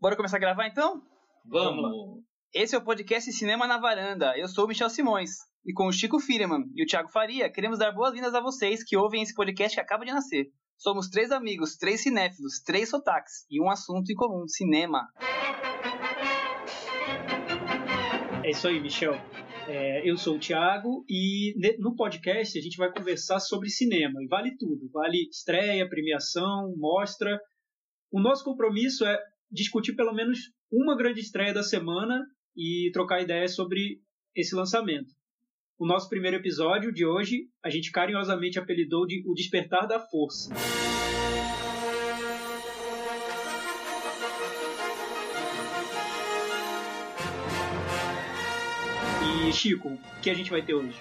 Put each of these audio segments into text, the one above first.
Bora começar a gravar então? Vamos! Esse é o podcast Cinema na Varanda. Eu sou o Michel Simões. E com o Chico Firman e o Thiago Faria, queremos dar boas-vindas a vocês que ouvem esse podcast que acaba de nascer. Somos três amigos, três cinéfilos, três sotaques e um assunto em comum: cinema. É isso aí, Michel. É, eu sou o Thiago e no podcast a gente vai conversar sobre cinema e vale tudo. Vale estreia, premiação, mostra. O nosso compromisso é discutir pelo menos uma grande estreia da semana e trocar ideias sobre esse lançamento. O nosso primeiro episódio de hoje a gente carinhosamente apelidou de O Despertar da Força. E Chico, o que a gente vai ter hoje?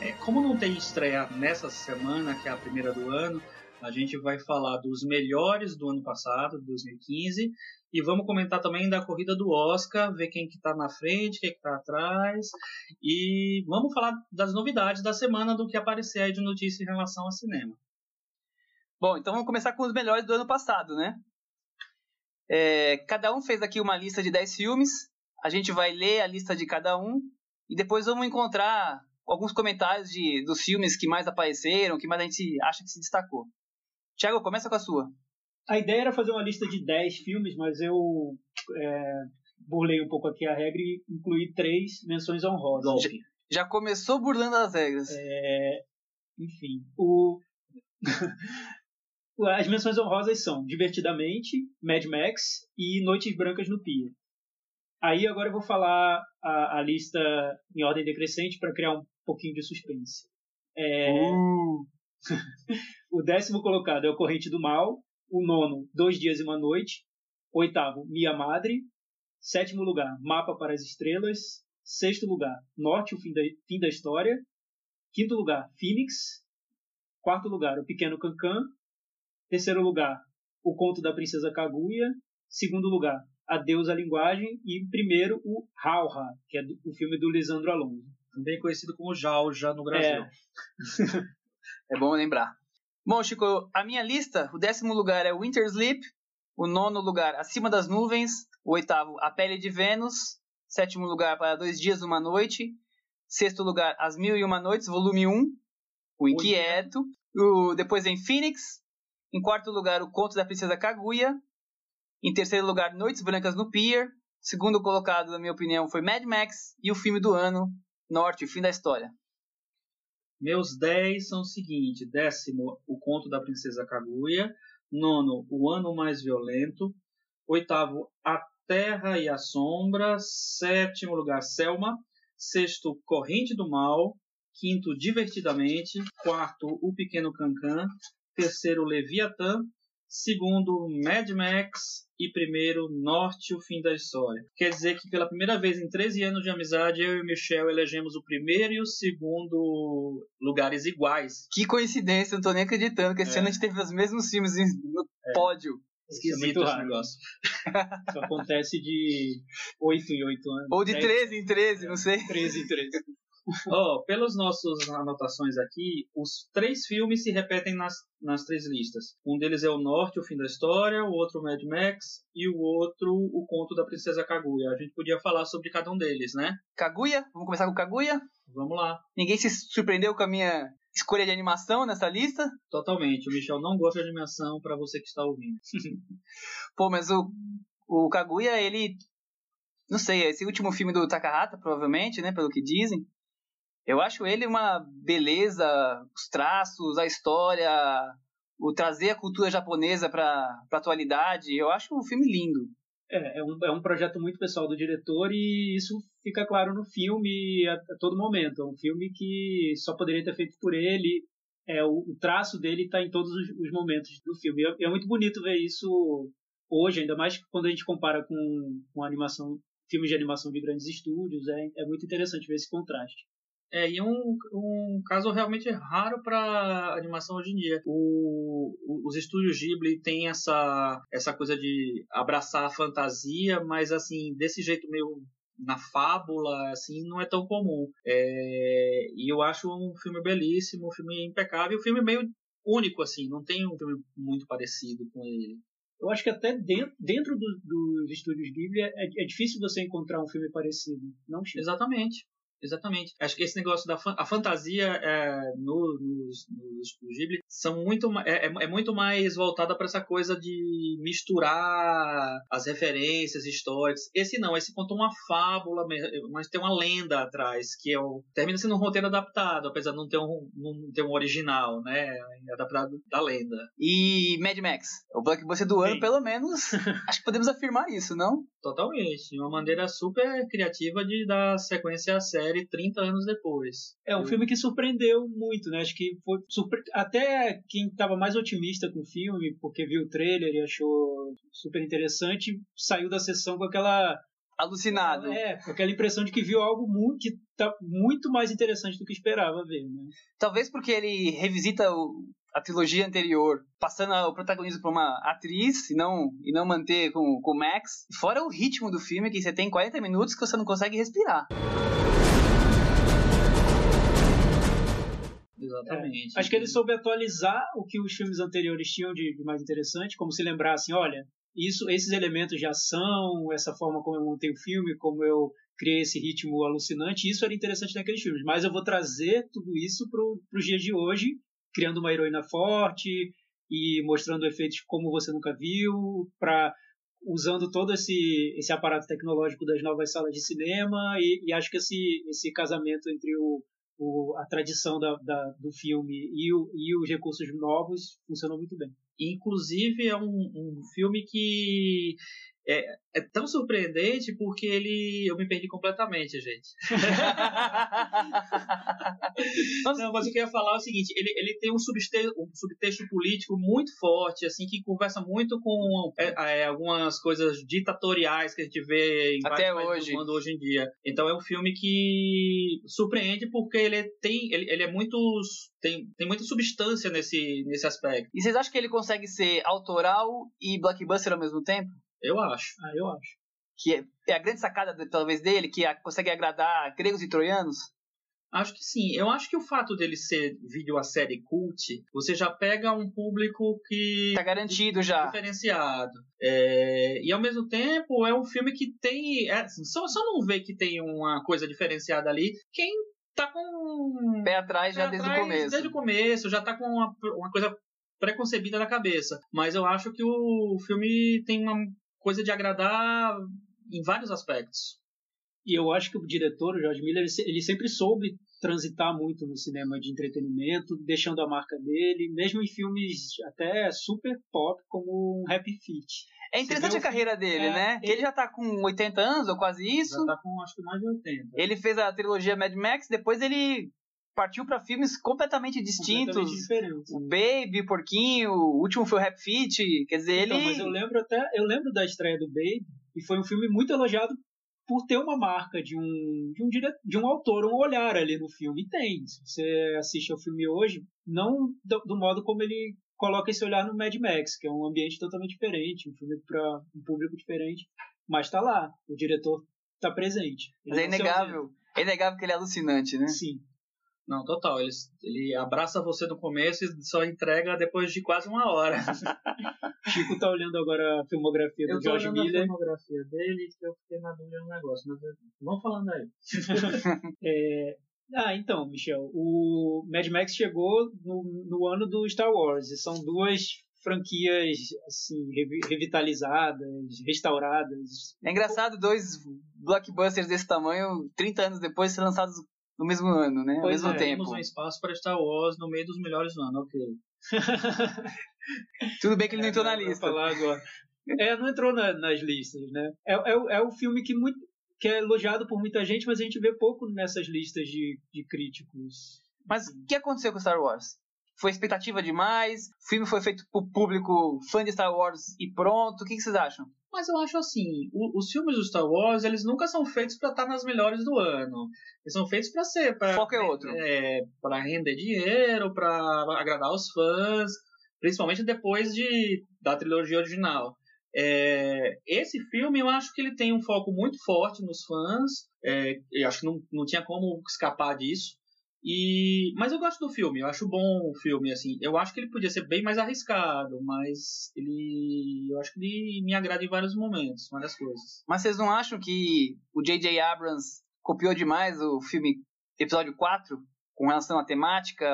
É, como não tem estreia nessa semana, que é a primeira do ano, a gente vai falar dos melhores do ano passado, 2015, e vamos comentar também da corrida do Oscar, ver quem que tá na frente, quem que tá atrás, e vamos falar das novidades da semana, do que aparecer aí de notícia em relação ao cinema. Bom, então vamos começar com os melhores do ano passado, né? É, cada um fez aqui uma lista de 10 filmes, a gente vai ler a lista de cada um, e depois vamos encontrar alguns comentários de, dos filmes que mais apareceram, que mais a gente acha que se destacou. Tiago, começa com a sua. A ideia era fazer uma lista de 10 filmes, mas eu é, burlei um pouco aqui a regra e incluí três menções honrosas. Já, já começou burlando as regras. É, enfim, o... as menções honrosas são Divertidamente, Mad Max e Noites Brancas no Pia. Aí agora eu vou falar a, a lista em ordem decrescente para criar um pouquinho de suspense. É... Uh. o décimo colocado é o Corrente do Mal. O nono, Dois Dias e uma Noite. Oitavo, Mia Madre. Sétimo lugar, Mapa para as Estrelas. Sexto lugar, Norte, o fim da, fim da História. Quinto lugar, Phoenix. Quarto lugar, O Pequeno Cancan. Terceiro lugar, O Conto da Princesa Kaguya. Segundo lugar, Adeus à Linguagem. E primeiro, o Rauha, que é o filme do Lisandro Alonso. Também conhecido como Jauja no Brasil. É. É bom lembrar. Bom, Chico, a minha lista, o décimo lugar é Winter Sleep, o nono lugar Acima das Nuvens, o oitavo A Pele de Vênus, sétimo lugar para Dois Dias Uma Noite, sexto lugar As Mil e Uma Noites, volume 1, O Inquieto, o, depois vem Phoenix, em quarto lugar O Conto da Princesa Kaguya, em terceiro lugar Noites Brancas no Pier, segundo colocado, na minha opinião, foi Mad Max, e o filme do ano, Norte, o fim da história. Meus 10 são o seguinte: décimo, O Conto da Princesa Kaguya. Nono, O Ano Mais Violento. Oitavo, A Terra e a Sombra. Sétimo lugar, Selma. Sexto, Corrente do Mal. Quinto, Divertidamente. Quarto, O Pequeno Cancan. Terceiro, Leviatã segundo Mad Max e primeiro Norte, o fim da história. Quer dizer que pela primeira vez em 13 anos de amizade, eu e Michel elegemos o primeiro e o segundo lugares iguais. Que coincidência, não tô nem acreditando que esse é. ano a gente teve os mesmos filmes no é. pódio. Esquisito é esse negócio. Isso acontece de 8 em 8 anos. Ou de 13 em 13, não sei. 13 em 13 oh, pelas nossas anotações aqui, os três filmes se repetem nas, nas três listas. Um deles é o Norte, o fim da história, o outro Mad Max e o outro o conto da princesa Kaguya. A gente podia falar sobre cada um deles, né? Kaguya? Vamos começar com Kaguya? Vamos lá. Ninguém se surpreendeu com a minha escolha de animação nessa lista? Totalmente. O Michel não gosta de animação para você que está ouvindo. Pô, mas o, o Kaguya, ele não sei, esse último filme do Takahata, provavelmente, né, pelo que dizem. Eu acho ele uma beleza, os traços, a história, o trazer a cultura japonesa para a atualidade. Eu acho um filme lindo. É, é um, é um projeto muito pessoal do diretor e isso fica claro no filme a, a todo momento. É um filme que só poderia ter feito por ele. É, o, o traço dele está em todos os, os, momentos do filme. É, é, muito bonito ver isso hoje, ainda mais quando a gente compara com, com animação, filmes de animação de grandes estúdios. É, é muito interessante ver esse contraste. É, e um, um caso realmente raro para animação hoje em dia. O, o, os estúdios Ghibli têm essa, essa coisa de abraçar a fantasia, mas assim, desse jeito meio na fábula, assim, não é tão comum. É, e eu acho um filme belíssimo, um filme impecável, um filme meio único, assim, não tem um filme muito parecido com ele. Eu acho que até dentro, dentro do, dos estúdios Ghibli é, é, difícil você encontrar um filme parecido, não Chico? Exatamente. Exatamente. Acho que esse negócio da a fantasia é, no, nos, nos Ghibli são muito, é, é, é muito mais voltada para essa coisa de misturar as referências históricas. Esse não, esse conta uma fábula, mas tem uma lenda atrás, que é o, termina sendo um roteiro adaptado, apesar de não ter um, não ter um original, né? É adaptado da lenda. E Mad Max, o blockbuster do ano, Sim. pelo menos, acho que podemos afirmar isso, não? Totalmente. Uma maneira super criativa de dar sequência à série série 30 anos depois. É um filme que surpreendeu muito, né? Acho que foi surpre... até quem estava mais otimista com o filme, porque viu o trailer e achou super interessante, saiu da sessão com aquela alucinado. É, com aquela impressão de que viu algo muito, que tá muito mais interessante do que esperava ver, né? Talvez porque ele revisita o, a trilogia anterior, passando o protagonismo para uma atriz e não, e não manter com, com o Max. Fora o ritmo do filme, que você tem 40 minutos que você não consegue respirar. Exatamente. É, acho que ele soube atualizar o que os filmes anteriores tinham de, de mais interessante, como se lembrassem, olha, isso, esses elementos de ação, essa forma como eu montei o filme, como eu criei esse ritmo alucinante, isso era interessante naqueles filmes. Mas eu vou trazer tudo isso para os dias de hoje, criando uma heroína forte e mostrando efeitos como você nunca viu, para usando todo esse, esse aparato tecnológico das novas salas de cinema e, e acho que esse, esse casamento entre o, o, a tradição da, da, do filme e, o, e os recursos novos funcionou muito bem. Inclusive é um, um filme que é, é, tão surpreendente porque ele. Eu me perdi completamente, gente. Não, mas eu queria falar o seguinte: ele, ele tem um subtexto, um subtexto político muito forte, assim, que conversa muito com é, é, algumas coisas ditatoriais que a gente vê em Até hoje. do mundo hoje em dia. Então é um filme que surpreende porque ele tem. Ele, ele é muito. Tem, tem muita substância nesse, nesse aspecto. E vocês acham que ele consegue ser autoral e blockbuster ao mesmo tempo? Eu acho. Ah, eu acho. Que é, é a grande sacada, talvez, dele, que a, consegue agradar gregos e troianos? Acho que sim. Eu acho que o fato dele ser vídeo a série cult, você já pega um público que. Tá garantido já. Diferenciado. É, e ao mesmo tempo é um filme que tem. É, só, só não vê que tem uma coisa diferenciada ali. Quem tá com. Pé atrás já desde atrás, o começo. Desde o começo, já tá com uma, uma coisa preconcebida na cabeça. Mas eu acho que o filme tem uma coisa de agradar em vários aspectos. E eu acho que o diretor, o George Miller, ele sempre soube transitar muito no cinema de entretenimento, deixando a marca dele, mesmo em filmes até super pop, como um Happy Feet. É interessante a carreira dele, é, né? Ele, ele já tá com 80 anos, ou quase isso. Já tá com, acho que mais de 80. Ele fez a trilogia Mad Max, depois ele partiu para filmes completamente distintos. Completamente diferentes. O Baby, o Porquinho, o último foi o Rap Fit, quer dizer, então, ele... mas eu lembro até, eu lembro da estreia do Baby, e foi um filme muito elogiado por ter uma marca de um, de um, dire... de um autor, um olhar ali no filme. E tem. Se você assiste ao filme hoje, não do, do modo como ele coloca esse olhar no Mad Max, que é um ambiente totalmente diferente, um filme para um público diferente, mas está lá, o diretor está presente. Mas é inegável, é inegável que ele é alucinante, né? Sim. Não, total. Ele, ele abraça você no começo e só entrega depois de quase uma hora. Chico tá olhando agora a filmografia do George Miller. a filmografia dele que eu fiquei na dúvida no negócio, mas vamos falando aí. é, ah, então, Michel, o Mad Max chegou no, no ano do Star Wars e são duas franquias assim revitalizadas, restauradas. É engraçado dois blockbusters desse tamanho, 30 anos depois, ser lançados no mesmo ano, né? Pois Ao mesmo é, tempo. Temos um espaço para Star Wars no meio dos melhores do ano, ok. Tudo bem que ele não entrou na lista. Falar agora. É, não entrou na, nas listas, né? É, é, é o filme que, muito, que é elogiado por muita gente, mas a gente vê pouco nessas listas de, de críticos. Mas o que aconteceu com Star Wars? Foi expectativa demais? O filme foi feito pro público fã de Star Wars e pronto? O que, que vocês acham? Mas eu acho assim, o, os filmes do Star Wars, eles nunca são feitos para estar nas melhores do ano. Eles são feitos para ser, para foco é outro. É, para render dinheiro, para agradar os fãs, principalmente depois de da trilogia original. É, esse filme eu acho que ele tem um foco muito forte nos fãs. É, eu acho que não, não tinha como escapar disso. E, mas eu gosto do filme, eu acho bom o filme, assim. Eu acho que ele podia ser bem mais arriscado, mas ele. Eu acho que ele me agrada em vários momentos, várias coisas. Mas vocês não acham que o J.J. Abrams copiou demais o filme episódio 4 com relação à temática,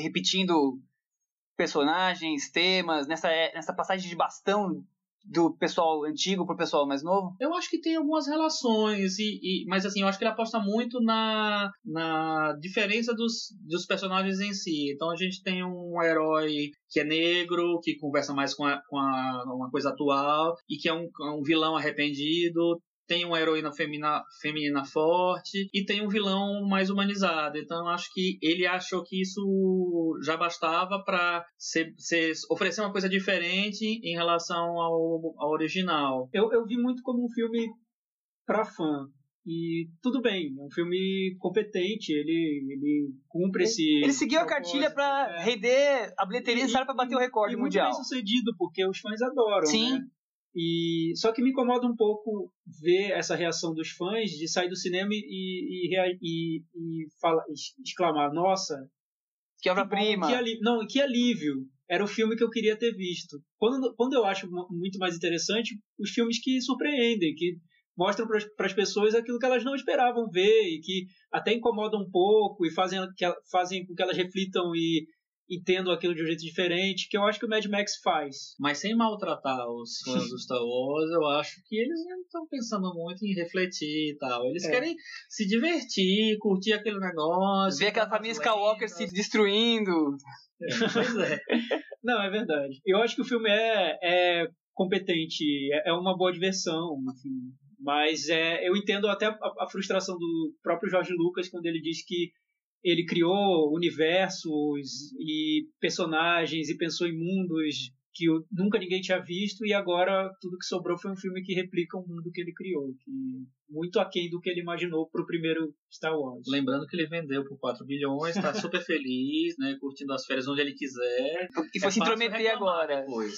repetindo personagens, temas, nessa, nessa passagem de bastão do pessoal antigo pro pessoal mais novo? Eu acho que tem algumas relações, e, e, mas assim, eu acho que ele aposta muito na, na diferença dos, dos personagens em si. Então a gente tem um herói que é negro, que conversa mais com, a, com a, uma coisa atual, e que é um, um vilão arrependido tem uma heroína feminina, feminina forte e tem um vilão mais humanizado. Então acho que ele achou que isso já bastava para oferecer uma coisa diferente em relação ao, ao original. Eu, eu vi muito como um filme para fã. E tudo bem, é um filme competente, ele, ele cumpre esse. Ele seguiu a cartilha para é. render a bilheteria necessária para bater o recorde e mundial. Muito bem sucedido, porque os fãs adoram. Sim. Né? E só que me incomoda um pouco ver essa reação dos fãs de sair do cinema e, e, e, e fala, exclamar: Nossa, que obra-prima! Que não, que alívio! Era o filme que eu queria ter visto. Quando, quando eu acho muito mais interessante os filmes que surpreendem, que mostram para as pessoas aquilo que elas não esperavam ver e que até incomodam um pouco e fazem, que, fazem com que elas reflitam e entendo aquilo de um jeito diferente, que eu acho que o Mad Max faz. Mas sem maltratar os fãs do Star Wars, eu acho que eles não estão pensando muito em refletir e tal. Eles é. querem se divertir, curtir aquele negócio. Ver aquela família Skywalker se destruindo. É, pois é. não, é verdade. Eu acho que o filme é, é competente, é, é uma boa diversão, enfim. Mas é, eu entendo até a, a frustração do próprio Jorge Lucas quando ele diz que ele criou universos e personagens e pensou em mundos que nunca ninguém tinha visto e agora tudo que sobrou foi um filme que replica o mundo que ele criou, que muito aquém do que ele imaginou para o primeiro Star Wars. Lembrando que ele vendeu por 4 bilhões, está super feliz, né, curtindo as férias onde ele quiser. E foi é se intrometer agora. Depois.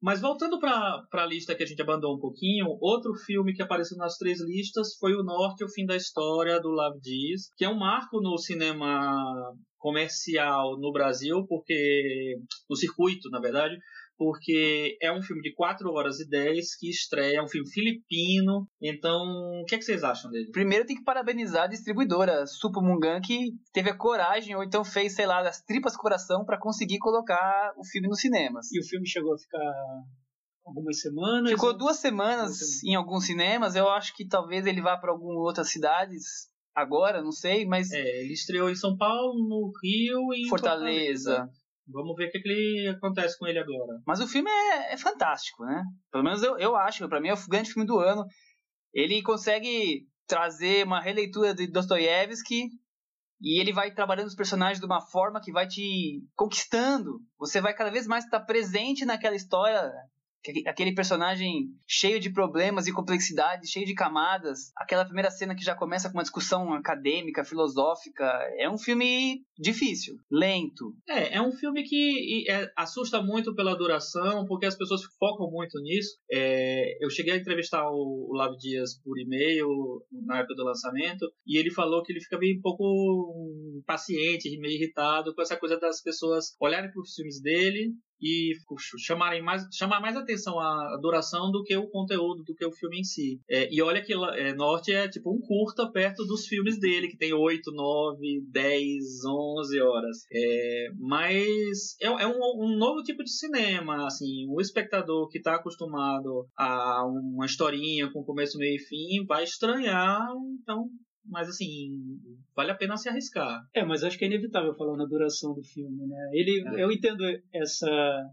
Mas voltando para a lista que a gente abandonou um pouquinho, outro filme que apareceu nas três listas foi O Norte, o Fim da História, do Love Dias, que é um marco no cinema comercial no Brasil, porque no circuito, na verdade, porque é um filme de 4 horas e 10 que estreia, é um filme filipino. Então, o que, é que vocês acham dele? Primeiro tem que parabenizar a distribuidora Supo Mungan, que teve a coragem, ou então fez, sei lá, das tripas coração para conseguir colocar o filme nos cinemas. E o filme chegou a ficar algumas semanas? Ficou duas semanas, duas semanas. em alguns cinemas. Eu acho que talvez ele vá para algumas outras cidades agora, não sei, mas. É, ele estreou em São Paulo, no Rio e em Fortaleza. Fortaleza. Vamos ver o que, que ele acontece com ele agora. Mas o filme é, é fantástico, né? Pelo menos eu, eu acho, para mim é o grande filme do ano. Ele consegue trazer uma releitura de Dostoiévski e ele vai trabalhando os personagens de uma forma que vai te conquistando. Você vai cada vez mais estar presente naquela história aquele personagem cheio de problemas e complexidades, cheio de camadas. Aquela primeira cena que já começa com uma discussão acadêmica, filosófica. É um filme difícil, lento. É, é um filme que é, assusta muito pela duração, porque as pessoas focam muito nisso. É, eu cheguei a entrevistar o, o Lav Dias por e-mail na época do lançamento, e ele falou que ele fica meio um pouco impaciente, meio irritado com essa coisa das pessoas olharem para os filmes dele e chamarem mais, chamar mais atenção à duração do que o conteúdo, do que o filme em si. É, e olha que é, Norte é tipo um curta perto dos filmes dele, que tem 8, 9, 10, 11 horas. É, mas é, é um, um, novo tipo de cinema, assim, o espectador que está acostumado a uma historinha com começo, meio e fim vai estranhar, então mas assim, vale a pena se arriscar. É, mas acho que é inevitável falar na duração do filme, né? Ele, é. eu entendo essa,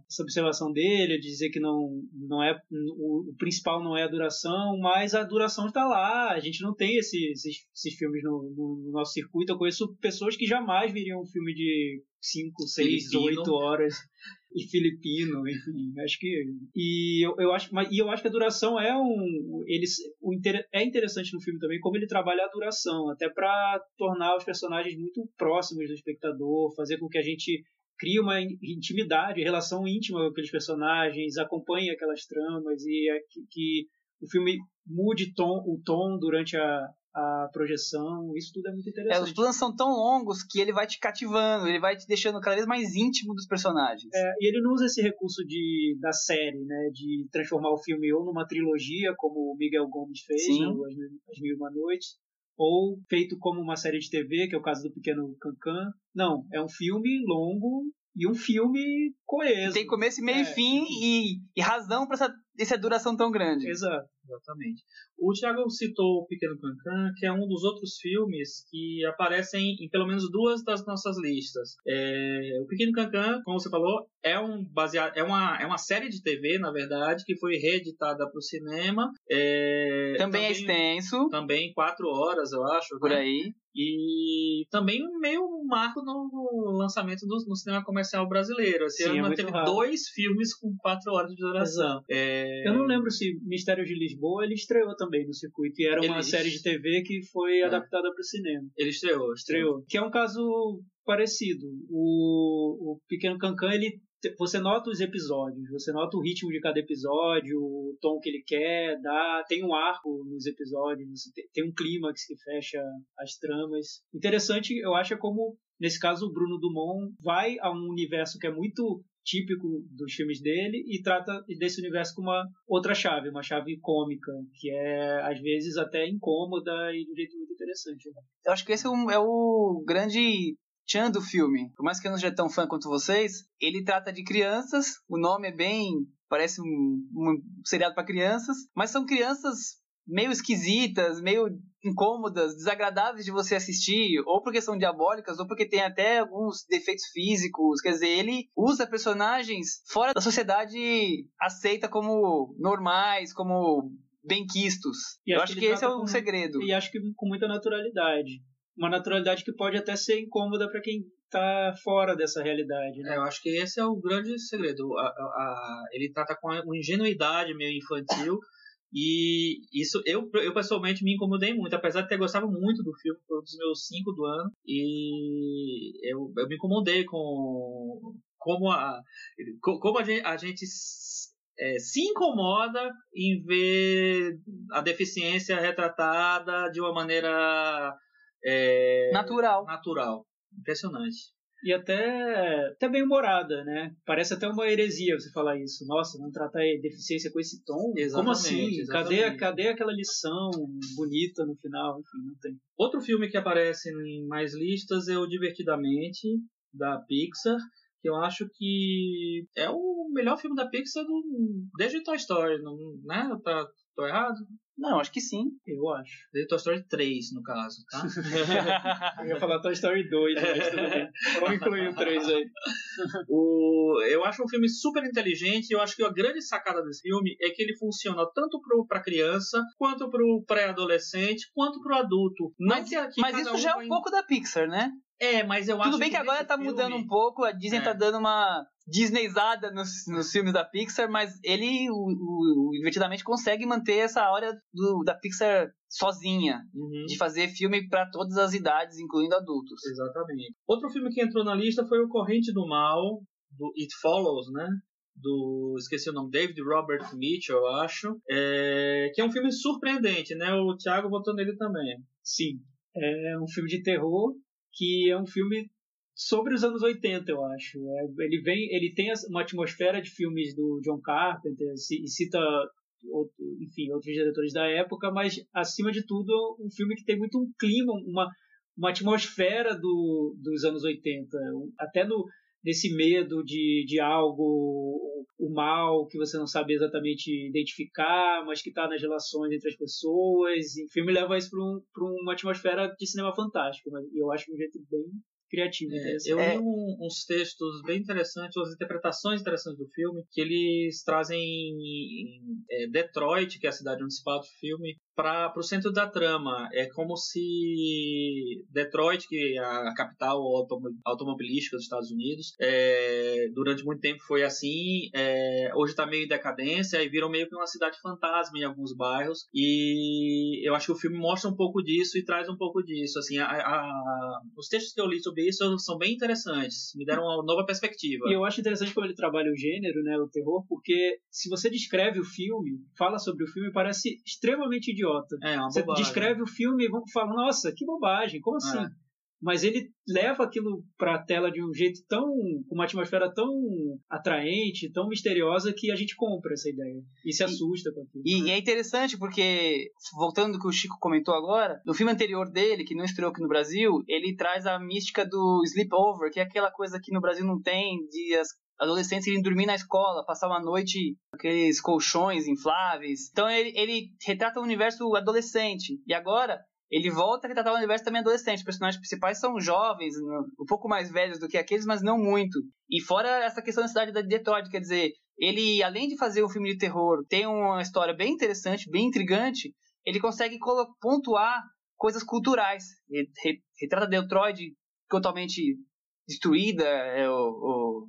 essa observação dele, de dizer que não, não é o, o, principal não é a duração, mas a duração está lá. A gente não tem esse, esses, esses filmes no, no, nosso circuito. Eu conheço pessoas que jamais viriam um filme de 5, 6, 8 horas e filipino, enfim, acho que e eu, eu acho, mas, e eu acho que a duração é um eles o é interessante no filme também como ele trabalha a duração, até para tornar os personagens muito próximos do espectador, fazer com que a gente crie uma intimidade, relação íntima com aqueles personagens, acompanhe aquelas tramas e é que, que o filme mude tom, o tom durante a, a projeção, isso tudo é muito É, interessante. os planos são tão longos que ele vai te cativando, ele vai te deixando cada vez mais íntimo dos personagens. É, e ele não usa esse recurso de, da série, né, de transformar o filme ou numa trilogia, como o Miguel Gomes fez, Sim. né, o As Mil, As Mil e Uma Noites, ou feito como uma série de TV, que é o caso do Pequeno Cancan. Não, é um filme longo e um filme coeso. Tem começo, meio É. e fim e, e razão pra essa, essa duração tão grande. Exato. Exatamente. O Thiago citou o Pequeno Cancan, que é um dos outros filmes que aparecem em pelo menos duas das nossas listas. É, o Pequeno Cancan, como você falou, é um baseado, é uma, é uma série de TV, na verdade, que foi reeditada para o cinema. É, Também, é extenso, Também quatro horas, eu acho. por né? aí. E também meio um marco no lançamento do, no cinema comercial brasileiro. Esse Sim, é ano muito teve raro. dois filmes com quatro horas de duração. É, Eu não lembro se Mistérios de Lisboa ele estreou também no circuito, e era uma Ele- série de TV que foi É. adaptada para o cinema. Ele estreou, Estreou. Que é um caso parecido. O, o Pequeno Cancan, ele você nota os episódios, você nota o ritmo de cada episódio, o tom que ele quer dar, tem um arco nos episódios, tem um clímax que fecha as tramas. Interessante, eu acho, é como, nesse caso, o Bruno Dumont vai a um universo que é muito típico dos filmes dele e trata desse universo com uma outra chave, uma chave cômica, que é, às vezes, até incômoda e de um jeito muito interessante. né? Eu acho que esse é, um- é o grande tchan do filme. Por mais que eu não seja tão fã quanto vocês, ele trata de crianças, o nome é bem. parece um, um seriado para crianças, mas são crianças meio esquisitas, meio incômodas, desagradáveis de você assistir, ou porque são diabólicas, ou porque tem até alguns defeitos físicos. Quer dizer, ele usa personagens fora da sociedade aceita como normais, como benquistos. E Eu acho que esse é o com- segredo. E acho que com muita naturalidade. Uma naturalidade que pode até ser incômoda para quem tá fora dessa realidade, né? É, eu acho que esse é o grande segredo. A- a- a- ele trata com uma ingenuidade meio infantil. E isso eu, eu pessoalmente me incomodei muito, apesar de ter gostado muito do filme, foi um dos meus cinco do ano. E eu, eu me incomodei com como a, co- como a gente, a gente é, se incomoda em ver a deficiência retratada de uma maneira é, Natural. natural. Impressionante. E até, até bem humorada, né? Parece até uma heresia você falar isso. Nossa, não tratar deficiência com esse tom? Como Exatamente, assim? Cadê, exatamente. cadê aquela lição bonita no final? Enfim, não tem. Outro filme que aparece em mais listas é o Divertidamente, da Pixar, que eu acho que é o melhor filme da Pixar do, desde Toy Story, não, né? Tá, tô errado? Não, acho que sim. Eu acho. Desde Toy Story 3, no caso, tá? Eu ia falar Toy Story 2, mas tudo bem. Vamos incluir o 3 aí. o, eu acho um filme super inteligente. Eu acho que a grande sacada desse filme é que ele funciona tanto para criança, quanto para o pré-adolescente, quanto para o adulto. Não Mas, mas isso já é um pouco da Pixar, né? É, mas eu acho Tudo bem que agora nesse tá filme- mudando um pouco, a Disney É. tá dando uma Disneyzada nos, nos filmes da Pixar, mas ele, o, o, o Divertidamente, consegue manter essa hora do, da Pixar sozinha, Uhum. de fazer filme pra todas as idades, incluindo adultos. Exatamente. Outro filme que entrou na lista foi o Corrente do Mal, do It Follows, né? Do. Esqueci o nome, David Robert Mitchell, eu acho. É, que é um filme surpreendente, né? O Thiago votou nele também. Sim. É um filme de terror que é um filme sobre os anos 80, eu acho. É, ele vem, ele tem uma atmosfera de filmes do John Carpenter e cita enfim, outros diretores da época, mas acima de tudo um filme que tem muito um clima, uma uma atmosfera do, dos anos 80, Um- até no nesse medo de, de algo o mal que você não sabe exatamente identificar, mas que está nas relações entre as pessoas. E o filme leva isso para um, uma atmosfera de cinema fantástico, mas eu acho de um jeito bem criativo. É, interessante. eu É. li um- uns textos bem interessantes, umas interpretações interessantes do filme, que eles trazem é, Detroit, que é a cidade onde se passa o filme, para o centro da trama. É como se Detroit, que é a capital automo- automobilística dos Estados Unidos, é, durante muito tempo foi assim, é, hoje está meio em decadência e virou meio que uma cidade fantasma em alguns bairros. E eu acho que o filme mostra um pouco disso e traz um pouco disso. Assim, a- a- os textos que eu li sobre isso são bem interessantes, me deram uma nova perspectiva. E eu acho interessante como ele trabalha o gênero, né, o terror, porque se você descreve o filme, fala sobre o filme, parece extremamente idiota. Idiota. É, uma Você bobagem. descreve o filme e vão- fala, nossa, que bobagem, como assim? É. Mas ele leva aquilo pra tela de um jeito tão. com uma atmosfera tão atraente, tão misteriosa, que a gente compra essa ideia. E se assusta com aquilo. E, e é interessante porque, voltando ao que o Chico comentou agora, no filme anterior dele, que não estreou aqui no Brasil, ele traz a mística do sleepover, que é aquela coisa que no Brasil não tem, de as adolescentes irem dormir na escola, passar uma noite aqueles colchões infláveis. Então ele, ele retrata o universo adolescente. E agora ele volta a retratar o universo também adolescente. Os personagens principais são jovens, um pouco mais velhos do que aqueles, mas não muito. E fora essa questão da cidade de Detroit, quer dizer, ele, além de fazer um filme de terror, tem uma história bem interessante, bem intrigante, ele consegue pontuar coisas culturais. Ele re- retrata Detroit totalmente destruída, é, o- o-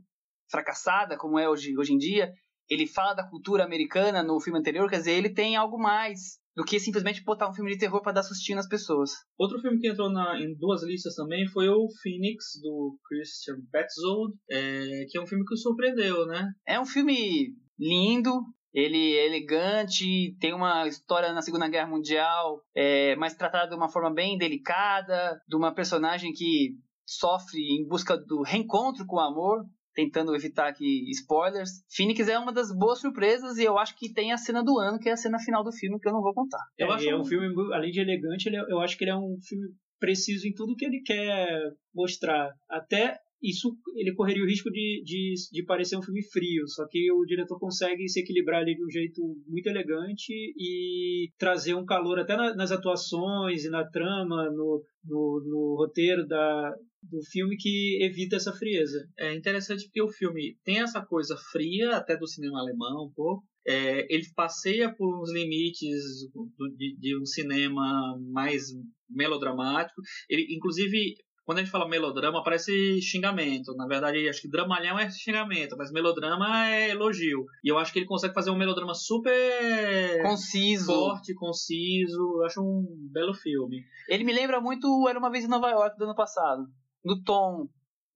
fracassada, como é hoje, hoje em dia. Ele fala da cultura americana no filme anterior, quer dizer, ele tem algo mais do que simplesmente botar um filme de terror para dar sustinho nas pessoas. Outro filme que entrou na- em duas listas também foi o Phoenix, do Christian Petzold, é, que é um filme que surpreendeu, né? É um filme lindo, ele é elegante, tem uma história na Segunda Guerra Mundial, é, mas tratada de uma forma bem delicada, de uma personagem que sofre em busca do reencontro com o amor, tentando evitar aqui spoilers. Phoenix é uma das boas surpresas e eu acho que tem a cena do ano, que é a cena final do filme, que eu não vou contar. É, Eu acho e é um filme, além de elegante, ele é- eu acho que ele é um filme preciso em tudo que ele quer mostrar. Até isso, ele correria o risco de, de, de parecer um filme frio, só que o diretor consegue se equilibrar ali de um jeito muito elegante e trazer um calor até na- nas atuações e na trama, no, no, no roteiro da, do filme que evita essa frieza. É interessante porque o filme tem essa coisa fria, até do cinema alemão um pouco. É, ele passeia por uns limites do- de, de um cinema mais melodramático. Ele, inclusive, quando a gente fala melodrama, parece xingamento. Na verdade, acho que dramalhão é xingamento, mas melodrama é elogio. E eu acho que ele consegue fazer um melodrama super Conciso. forte, conciso. Eu acho um belo filme. Ele me lembra muito Era Uma Vez em Nova York do ano passado. No tom,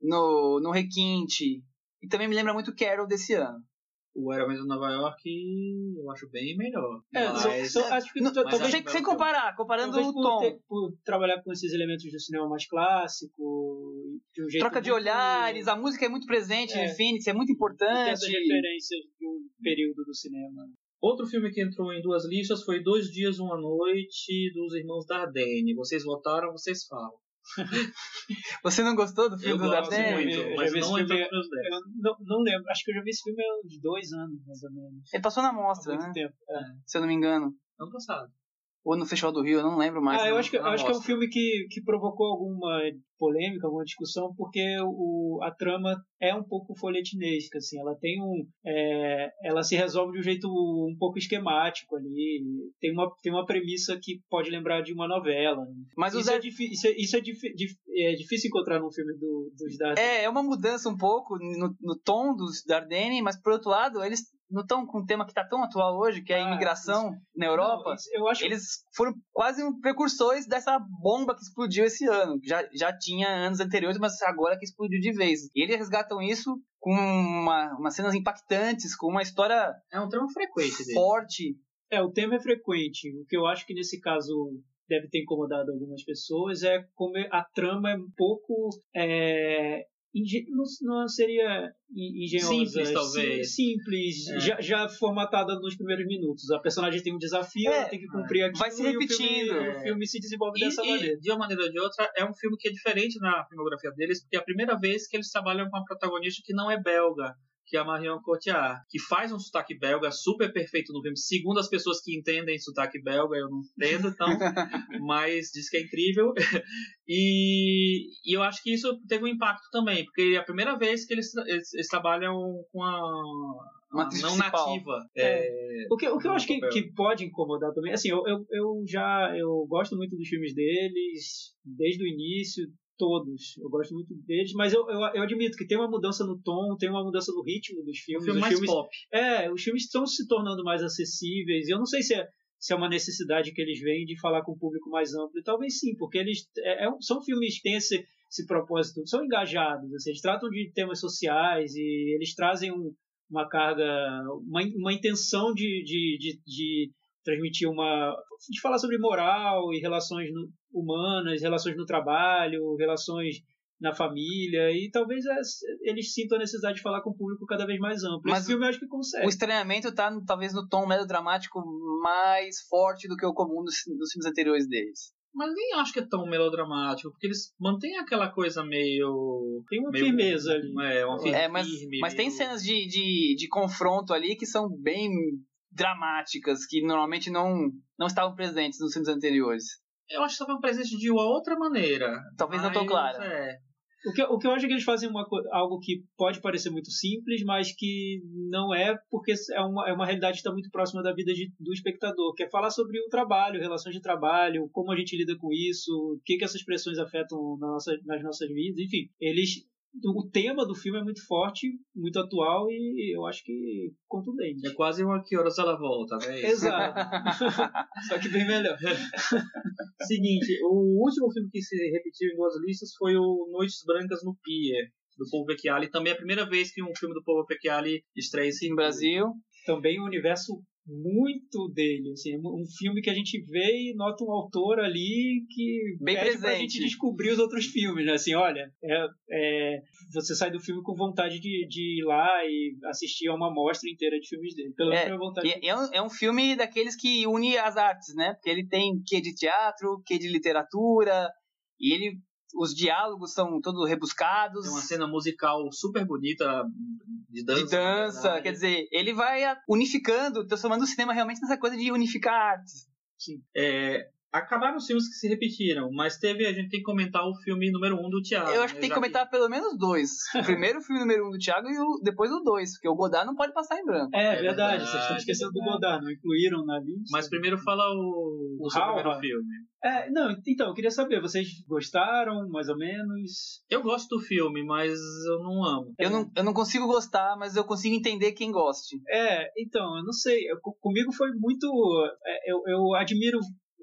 no, no requinte. E também me lembra muito Carol desse ano. O Era Mesmo Nova York eu acho bem melhor. É, Mas- só- só- acho que Não, talvez acho sem, que sem comparar, comparando o por, tom. ter- por trabalhar com esses elementos do cinema mais clássico, de um jeito Troca de muito- olhares, a música é muito presente É. em Phoenix, é muito tem importante. essas referências de um período do cinema. Outro filme que entrou em duas listas foi Dois Dias, Uma Noite, dos Irmãos Dardenne. Vocês votaram, vocês falam. Você não gostou do filme Eu do gosto Dardenne? muito, mas vi esse não entrou filme-. Eu não, não lembro, acho que eu já vi esse filme há uns dois anos, mais ou menos. Ele passou na Há mostra, muito né? tempo. É. Se eu não me engano. Ano passado. Ou no Festival do Rio, eu não lembro mais. ah, eu acho que, eu acho que é um filme que, que provocou alguma polêmica, alguma discussão, porque o, a trama é um pouco folhetinesca, assim, ela tem um, é, ela se resolve de um jeito um pouco esquemático ali, tem uma, tem uma premissa que pode lembrar de uma novela. né? Mas o Isso, é, isso, é, isso é, é difícil encontrar num filme do, dos Darden. É, é uma mudança um pouco no, no tom dos Dardenne, mas por outro lado, eles não estão com um tema que está tão atual hoje, que é a Ah, imigração na Europa. Não, isso- eu acho Eles foram quase um precursores dessa bomba que explodiu esse ano. Já, já tinha anos anteriores, mas agora que explodiu de vez. E eles resgatam isso com uma, umas cenas impactantes, com uma história É um trama frequente dele. forte. É, o tema é frequente. O que eu acho que nesse caso deve ter incomodado algumas pessoas é como a trama é um pouco. É, inge- não, não seria en- engenhosa. Simples, sim- talvez. Simples, É. já, já formatada nos primeiros minutos. A personagem tem um desafio, É, ela tem que cumprir aquilo. vai se e o filme- repetindo. O filme, se desenvolve E, dessa e, maneira. de uma maneira ou de outra, é um filme que é diferente na filmografia deles, porque é a primeira vez que eles trabalham com uma protagonista que não é belga, que é a Marion Cotillard, que faz um sotaque belga super perfeito no filme, segundo as pessoas que entendem sotaque belga, eu não entendo, então, mas diz que é incrível. E, e eu acho que isso teve um impacto também, porque é a primeira vez que eles, eles, eles trabalham com a, Uma atriz não principal. nativa. É. É, O que, o que eu acho que, que pode incomodar também, assim, eu, eu, eu já eu gosto muito dos filmes deles, desde o início, todos. Eu gosto muito deles, mas eu, eu, eu admito que tem uma mudança no tom, tem uma mudança no ritmo dos filmes. filme os mais filmes, pop. É, os filmes estão se tornando mais acessíveis. Eu não sei se é, se é uma necessidade que eles veem de falar com um público mais amplo. E talvez sim, porque eles é, é são filmes que têm esse, esse propósito, são engajados. assim, eles tratam de temas sociais e eles trazem um- uma carga, uma, uma intenção de, de, de, de transmitir uma. de falar sobre moral e relações no, humanas, relações no trabalho, relações na família, e talvez eles sintam a necessidade de falar com o público cada vez mais amplo. Mas Esse filme eu acho que consegue. O estranhamento tá talvez no tom melodramático mais forte do que o comum dos, dos filmes anteriores deles. Mas nem acho que é tão melodramático, porque eles mantêm aquela coisa meio. Tem uma meio, firmeza ali. É, uma firme, É, mas, mas tem cenas de, de, de confronto ali que são bem dramáticas, que normalmente não, não estavam presentes nos filmes anteriores. Eu acho que estavam presentes de uma outra maneira. Talvez não tão mas, clara. É. O que, o que eu acho é que eles fazem uma, algo que pode parecer muito simples, mas que não é, porque é uma, é uma realidade que está muito próxima da vida de- do espectador, que é falar sobre o trabalho, relações de trabalho, como a gente lida com isso, o que, que essas pressões afetam na nossa, nas nossas vidas, enfim. Eles. O tema do filme é muito forte, muito atual e eu acho que contundente. É quase uma que horas ela volta, né? Exato. Só que bem melhor. Seguinte, o último filme que se repetiu em duas listas foi o Noites Brancas no Pier, do Paul Vecchiali. Também é a primeira vez que um filme do Paul Vecchiali estreia No Brasil, também um universo muito dele, assim, um filme que a gente vê e nota um autor ali que Bem pede pra presente. gente descobrir os outros filmes, né? Assim, olha, é, é, você sai do filme com vontade de, de ir lá e assistir a uma mostra inteira de filmes dele. Pelo menos É, é, vontade. E é, um, é um filme daqueles que une as artes, né? Porque ele tem quê de teatro, quê de literatura, e ele. Os diálogos são todos rebuscados. Tem uma cena musical super bonita de dança. de dança, quer dizer, ele vai unificando, transformando o cinema realmente nessa coisa de unificar artes. É, acabaram os filmes que se repetiram, mas teve, a gente tem que comentar o filme número um do Thiago. Eu acho que né, tem que comentar pelo menos dois. O primeiro filme número um do Thiago e o, depois o dois, porque o Godard não pode passar em branco. É, É verdade, verdade, vocês estão esquecendo do verdade. Godard, não incluíram na lista. Mas primeiro fala o, O o seu primeiro filme. É, não, então, eu queria saber, vocês gostaram, mais ou menos? Eu gosto do filme, mas eu não amo. Eu, não, eu não consigo gostar, mas eu consigo entender quem goste. É, então, eu não sei. eu- co- comigo foi muito. é, Eu, eu admiro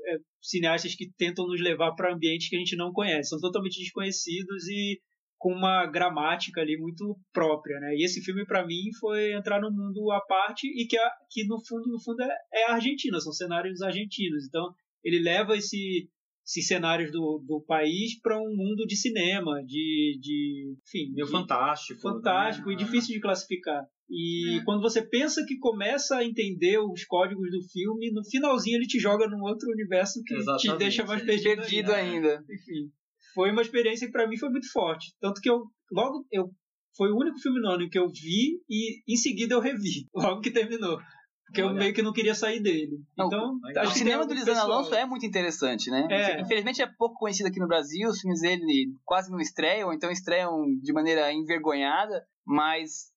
é, cineastas que tentam nos levar para ambientes que a gente não conhece, são totalmente desconhecidos e com uma gramática ali muito própria, né? E esse filme para mim foi entrar num mundo à parte e que, a- que no fundo, no fundo é, é a Argentina, são cenários argentinos. Então ele leva esse esses cenários do, do país para um mundo de cinema, de, de enfim, Meio de- fantástico. fantástico né? e difícil de classificar. E É. quando você pensa que começa a entender os códigos do filme, no finalzinho ele te joga num outro universo que te Exatamente, deixa mais perdido, Perdido ainda. ainda. Enfim, foi uma experiência que para mim foi muito forte. Tanto que eu logo eu foi o único filme no ano que eu vi e em seguida eu revi, logo que terminou. Porque eu meio que não queria sair dele. Não, Então, O cinema do Lisandro. Alonso é muito interessante, né? É. Infelizmente é pouco conhecido aqui no Brasil, os filmes dele quase não estreiam, ou então estreiam de maneira envergonhada, mas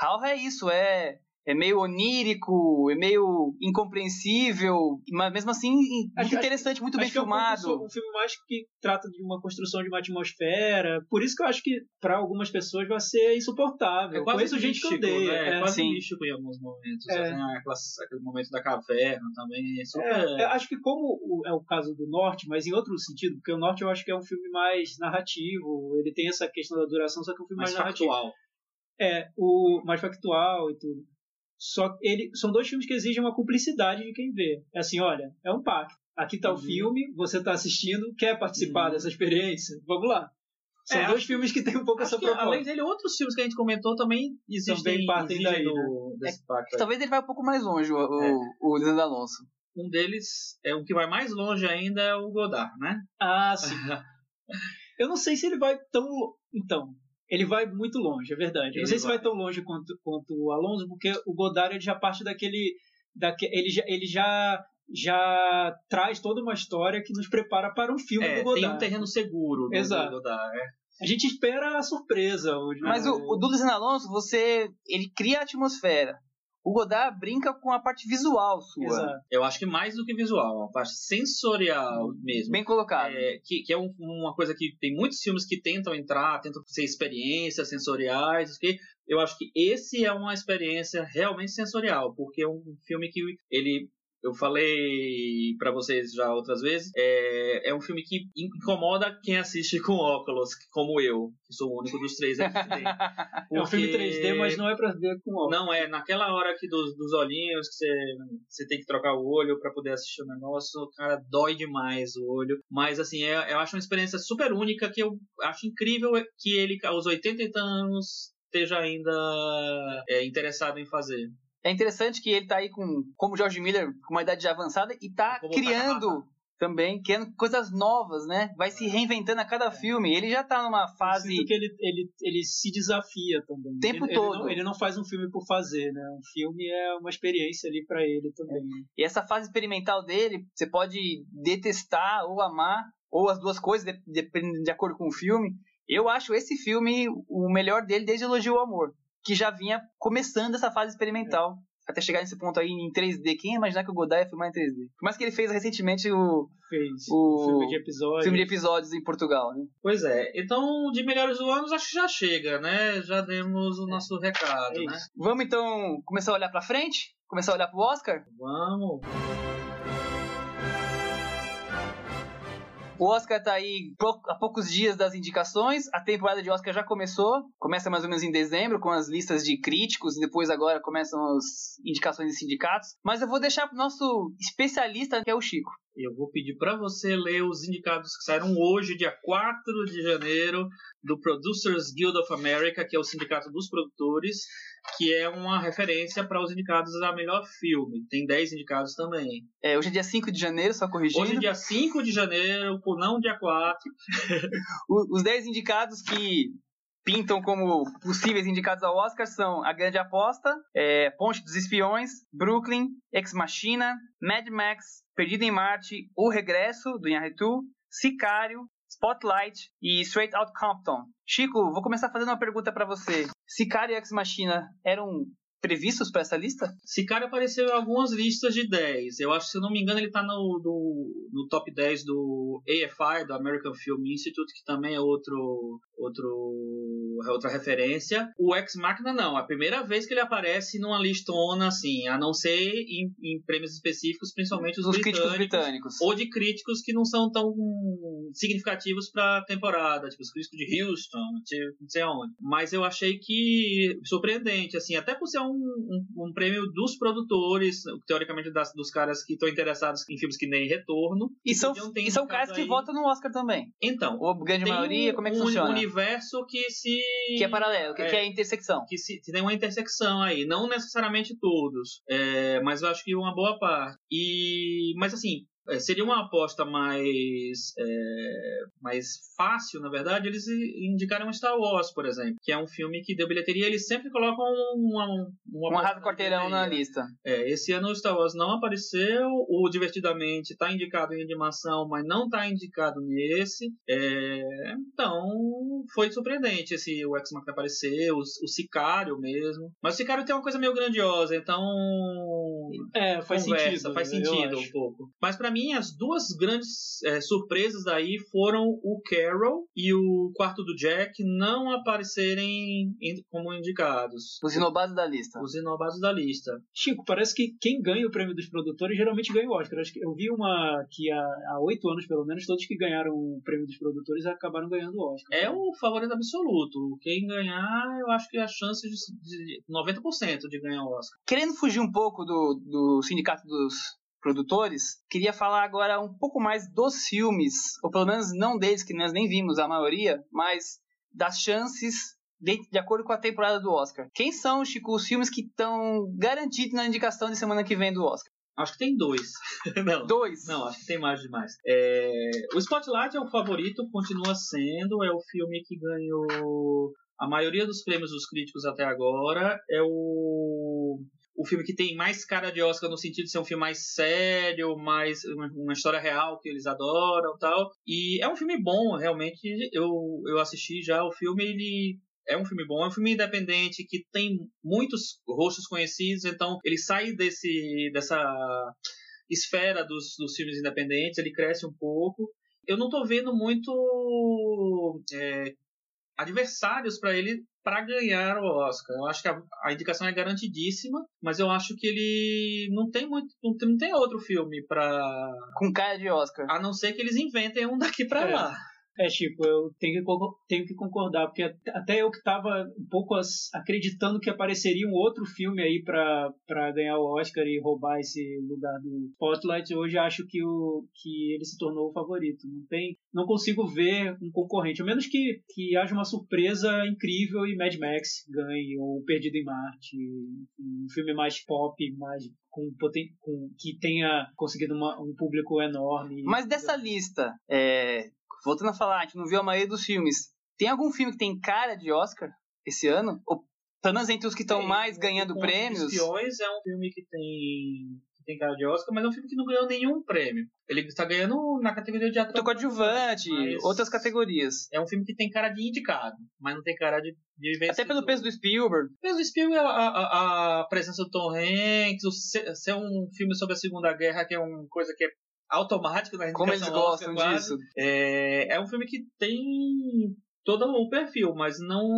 Hal é isso, é, é meio onírico, é meio incompreensível, mas mesmo assim muito Acho- interessante, muito bem Acho que é um filmado. isso, um filme mais que trata de uma construção de uma atmosfera. Por isso que eu acho que para algumas pessoas vai ser insuportável. É quase Conheço gente que odeia. né? É é. quase sim. místico em alguns momentos. É. Tem aquelas- aquele momento da caverna também. é Super... É, acho que como o- é o caso do Norte, mas em outro sentido, porque o Norte eu acho que é um filme mais narrativo, ele tem essa questão da duração, só que é um filme mais, mais narrativo. factual. É, o mais factual e tudo. Só que ele são dois filmes que exigem uma cumplicidade de quem vê. É assim, olha, é um pacto. Aqui tá o Uhum. filme, você tá assistindo, quer participar Uhum. dessa experiência? Vamos lá. São É, dois acho- filmes que têm um pouco essa proposta. além dele, outros filmes que a gente comentou também existem Também partem exigem daí, do, desse pacto aí. Talvez ele vai um pouco mais longe, o, o, É. o Lisandro Alonso. Um deles, é o que vai mais longe ainda, é o Godard, né? Ah, sim. Eu não sei se ele vai tão. Então, ele vai muito longe, é verdade. Ele não sei se vai vai. tão longe quanto, quanto o Alonso, porque o Godard ele já parte daquele. daque- ele já, ele já, já traz toda uma história que nos prepara para um filme É, do Godard. tem um terreno seguro do, Exato. do Godard. é. A gente espera a surpresa. O, Mas o, o do Alonso, você, ele cria a atmosfera. O Godard brinca com a parte visual sua. Exato. Eu acho que mais do que visual, uma parte sensorial mesmo. Bem colocado. É, que, que é um- uma coisa que tem muitos filmes que tentam entrar, tentam ser experiências sensoriais, que eu acho que esse é uma experiência realmente sensorial, porque é um filme que ele eu falei para vocês já outras vezes, é, é um filme que incomoda quem assiste com óculos, como eu, que sou o único dos três aqui que tem. É um filme 3D, mas não é pra ver com óculos. Não, é naquela hora aqui dos, dos olhinhos que você, você tem que trocar o olho para poder assistir o negócio, cara, dói demais o olho. Mas assim, é, eu acho uma experiência super única que eu acho incrível que ele, aos 80 anos, esteja ainda é, interessado em fazer. É interessante que ele tá aí com, como George Miller, com uma idade avançada e tá criando também, criando coisas novas, né? Vai se reinventando a cada é. filme. Ele já tá numa fase. Eu que ele, ele, ele se desafia também. O tempo ele, todo. Ele não, ele não, faz um filme por fazer, né? Um filme é uma experiência ali para ele também. É. E essa fase experimental dele, você pode detestar ou amar, ou as duas coisas, dependendo de, de acordo com o filme. Eu acho esse filme o melhor dele desde Elogio ao Amor que já vinha começando essa fase experimental. É. Até chegar nesse ponto aí em 3D. Quem ia imaginar que o Godard ia filmar em 3D? Por mais que ele fez recentemente o. Fez. O, filme de episódios. Filme de episódios em Portugal, né? Pois é. Então, de melhores do ano, acho que já chega, né? Já demos o é. nosso recado, é né? Vamos então começar a olhar pra frente? Começar a olhar pro Oscar? Vamos. O Oscar tá aí há poucos dias das indicações. A temporada de Oscar já começou. Começa mais ou menos em dezembro, com as listas de críticos, e depois agora começam as indicações de sindicatos. Mas eu vou deixar pro nosso especialista, que é o Chico. Eu vou pedir para você ler os indicados que saíram hoje, dia 4 de janeiro, do Producers Guild of America, que é o sindicato dos produtores que é uma referência para os indicados a melhor filme. Tem 10 indicados também. É, hoje é dia 5 de janeiro, só corrigindo. Hoje é dia 5 de janeiro, por não dia 4. os 10 indicados que pintam como possíveis indicados ao Oscar são A Grande Aposta, é, Ponte dos Espiões, Brooklyn, Ex Machina, Mad Max, Perdido em Marte, O Regresso, do Inharritu, Sicário, Spotlight e Straight Out Compton. Chico, vou começar fazendo uma pergunta para você. Sicário e Ex Machina eram previstos para essa lista? Sicário apareceu em algumas listas de 10. Eu acho, se eu não me engano, ele está no, no, no, top 10 do AFI, do American Film Institute, que também é outro, outro, é outra referência. O Ex Machina não, a primeira vez que ele aparece numa listona assim, a não ser em, em prêmios específicos, principalmente os, os críticos britânicos. Ou de críticos que não são tão significativos para a temporada, tipo os críticos de Houston, não sei aonde. Mas eu achei que surpreendente, assim, até por ser um, um, um prêmio dos produtores, teoricamente das, dos caras que estão interessados em filmes que nem Retorno. E são, e são caras que votam no Oscar também. Então. Ou grande maioria, como é que um funciona? universo que se. Que é paralelo, que é, que é intersecção. Que, se, que tem uma intersecção aí. Não necessariamente todos, é, mas eu acho que uma boa parte. E, mas assim, é, seria uma aposta mais, é, mais fácil, na verdade, eles indicaram Star Wars, por exemplo, que é um filme que deu bilheteria, eles sempre colocam uma. Uma, uma rasga quarteirão na lista. É, esse ano o Star Wars não apareceu, o Divertidamente está indicado em animação, mas não está indicado nesse. É, então, foi surpreendente esse o X-Men aparecer, o, o Sicário mesmo. Mas o Sicário tem uma coisa meio grandiosa, então. É, faz conversa, sentido. Faz sentido um pouco. Mas para mim, mim, as duas grandes é, surpresas daí foram o Carol e o Quarto do Jack não aparecerem como indicados. Os inobados da lista. Os inobados da lista. Chico, parece que quem ganha o prêmio dos produtores geralmente ganha o Oscar. Acho que eu vi uma que há oito anos, pelo menos, todos que ganharam o prêmio dos produtores acabaram ganhando o Oscar. É o favorito absoluto. Quem ganhar, eu acho que a chance de, de 90% de ganhar o Oscar. Querendo fugir um pouco do, do sindicato dos produtores, queria falar agora um pouco mais dos filmes, ou pelo menos não deles, que nós nem vimos a maioria, mas das chances de, de acordo com a temporada do Oscar. Quem são, Chico, os filmes que estão garantidos na indicação de semana que vem do Oscar? Acho que tem dois. não, dois? Não, acho que tem mais demais. É... O Spotlight é o favorito, continua sendo. É o filme que ganhou a maioria dos prêmios dos críticos até agora. É o o filme que tem mais cara de Oscar no sentido de ser um filme mais sério, mais uma, história real que eles adoram tal. E é um filme bom, realmente. Eu, eu assisti já o filme, ele é um filme bom, é um filme independente que tem muitos rostos conhecidos, então ele sai desse dessa esfera dos, dos filmes independentes, ele cresce um pouco. Eu não estou vendo muito é, adversários para ele para ganhar o Oscar. Eu acho que a, a, indicação é garantidíssima, mas eu acho que ele não tem muito, não tem, não tem outro filme para com cara de Oscar. A não ser que eles inventem um daqui para é. lá. É, Chico, eu tenho que, tenho que concordar, porque até eu que estava um pouco acreditando que apareceria um outro filme aí para ganhar o Oscar e roubar esse lugar do Spotlight, hoje acho que, o, que ele se tornou o favorito. Não tem, não consigo ver um concorrente, a menos que, que haja uma surpresa incrível e Mad Max ganhe, ou Perdido em Marte, um filme mais pop, mais com, com que tenha conseguido uma, um público enorme. Mas dessa lista, é, voltando a falar, a gente não viu a maioria dos filmes. Tem algum filme que tem cara de Oscar esse ano? Ou pelo menos entre os que estão mais ganhando o prêmios? Os Espiões é um filme que tem tem cara de Oscar, mas é um filme que não ganhou nenhum prêmio. Ele está ganhando na categoria de ator. coadjuvante, outras categorias. É um filme que tem cara de indicado, mas não tem cara de, de Até pelo peso do Spielberg. O peso do Spielberg, a, a, a presença do Tom Hanks, o, ser um filme sobre a Segunda Guerra, que é uma coisa que é automático na Como eles gostam Oscar, disso. É, é um filme que tem todo o perfil, mas não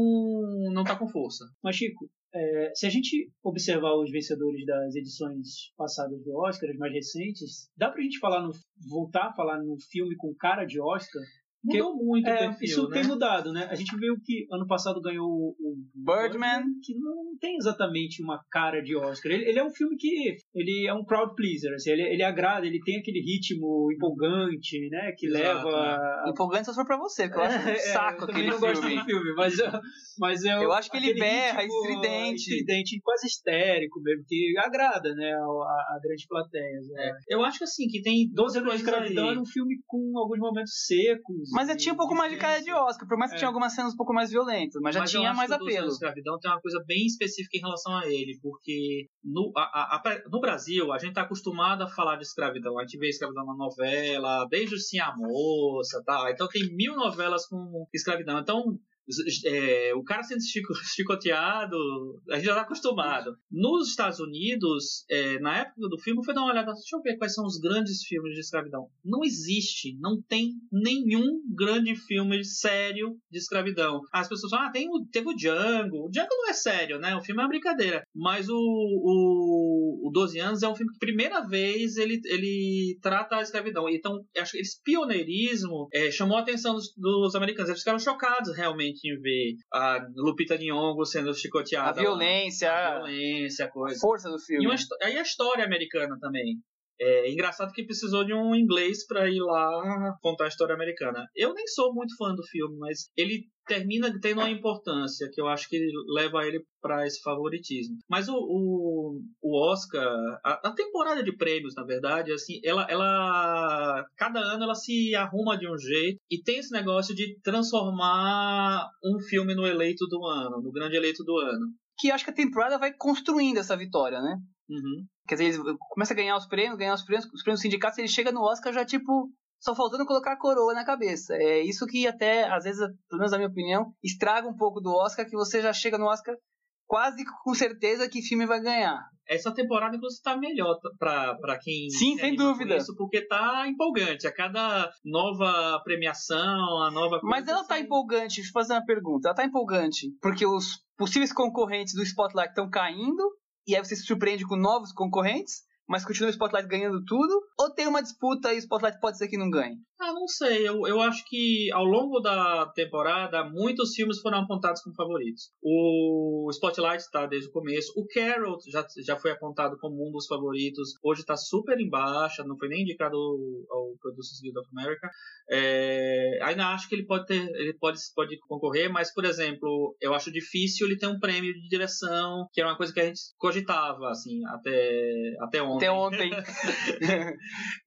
não tá com força. Mas Chico, é, se a gente observar os vencedores das edições passadas do Oscar, as mais recentes, dá pra gente falar no voltar a falar no filme com cara de Oscar Mudou muito é, perfil, Isso né? tem mudado, né? A gente viu que ano passado ganhou o, o Birdman, que não tem exatamente uma cara de Oscar. Ele, ele, é um filme que ele é um crowd pleaser, assim, ele, ele agrada, ele tem aquele ritmo empolgante, né? Que Exato, leva. Né? A... Empolgante só for pra você, porque eu acho um é, saco é, aquele eu filme. Eu gosto do filme, mas eu, mas eu, eu acho que ele berra, estridente. Estridente, quase histérico mesmo, que agrada, né? A, a, a grande plateia. Né? É. Eu acho que assim, que tem 12 anos de escravidão é um filme com alguns momentos secos. Mas é tinha um pouco mais de cara de Oscar, por mais que é. tinha algumas cenas um pouco mais violentas, mas já mas tinha mais apelo. O escravidão tem uma coisa bem específica em relação a ele, porque no, a, a, no Brasil a gente está acostumado a falar de escravidão. A gente vê escravidão na novela, desde o Sim a Moça, tá? Então tem mil novelas com escravidão. Então é, o cara sendo chicoteado, a gente já está acostumado. Nos Estados Unidos, é, na época do filme, foi dar uma olhada, deixa eu ver quais são os grandes filmes de escravidão. Não existe, não tem nenhum grande filme sério de escravidão. As pessoas falam, ah, tem o, teve o Django. O Django não é sério, né? O filme é uma brincadeira. Mas o, o, o 12 anos é um filme que, primeira vez, ele, ele trata a escravidão. Então, acho que esse pioneirismo é, chamou a atenção dos, dos americanos. Eles ficaram chocados, realmente em ver a Lupita Nyong'o sendo chicoteada. A violência. A violência, a coisa. A força do filme. E uma, aí a história americana também. É engraçado que precisou de um inglês para ir lá contar a história americana. Eu nem sou muito fã do filme, mas ele termina tendo uma importância que eu acho que leva ele para esse favoritismo. Mas o, o, o Oscar, a, a, temporada de prêmios, na verdade, assim, ela, ela cada ano ela se arruma de um jeito e tem esse negócio de transformar um filme no eleito do ano, no grande eleito do ano. Que acho que a temporada vai construindo essa vitória, né? Uhum. Quer dizer, ele começa a ganhar os prêmios, ganhar os prêmios, os prêmios sindicatos, ele chega no Oscar já, tipo, só faltando colocar a coroa na cabeça. É isso que até, às vezes, pelo menos na minha opinião, estraga um pouco do Oscar, que você já chega no Oscar quase com certeza que filme vai ganhar. Essa temporada, inclusive, está melhor para quem. Sim, sem dúvida. Isso, porque tá empolgante. A cada nova premiação, a nova. Mas ela tá assim... empolgante. Deixa eu fazer uma pergunta. Ela tá empolgante porque os possíveis concorrentes do Spotlight estão caindo e aí você se surpreende com novos concorrentes, mas continua o Spotlight ganhando tudo? Ou tem uma disputa e o Spotlight pode ser que não ganhe? Ah, não sei. Eu, eu acho que ao longo da temporada, muitos filmes foram apontados como favoritos. O Spotlight está desde o começo. O Carol já, já foi apontado como um dos favoritos. Hoje está super em baixa, não foi nem indicado ao, Producers Guild of America. É, ainda acho que ele pode ter, ele pode, pode concorrer, mas, por exemplo, eu acho difícil ele ter um prêmio de direção, que era uma coisa que a gente cogitava, assim, até, até ontem. Até ontem.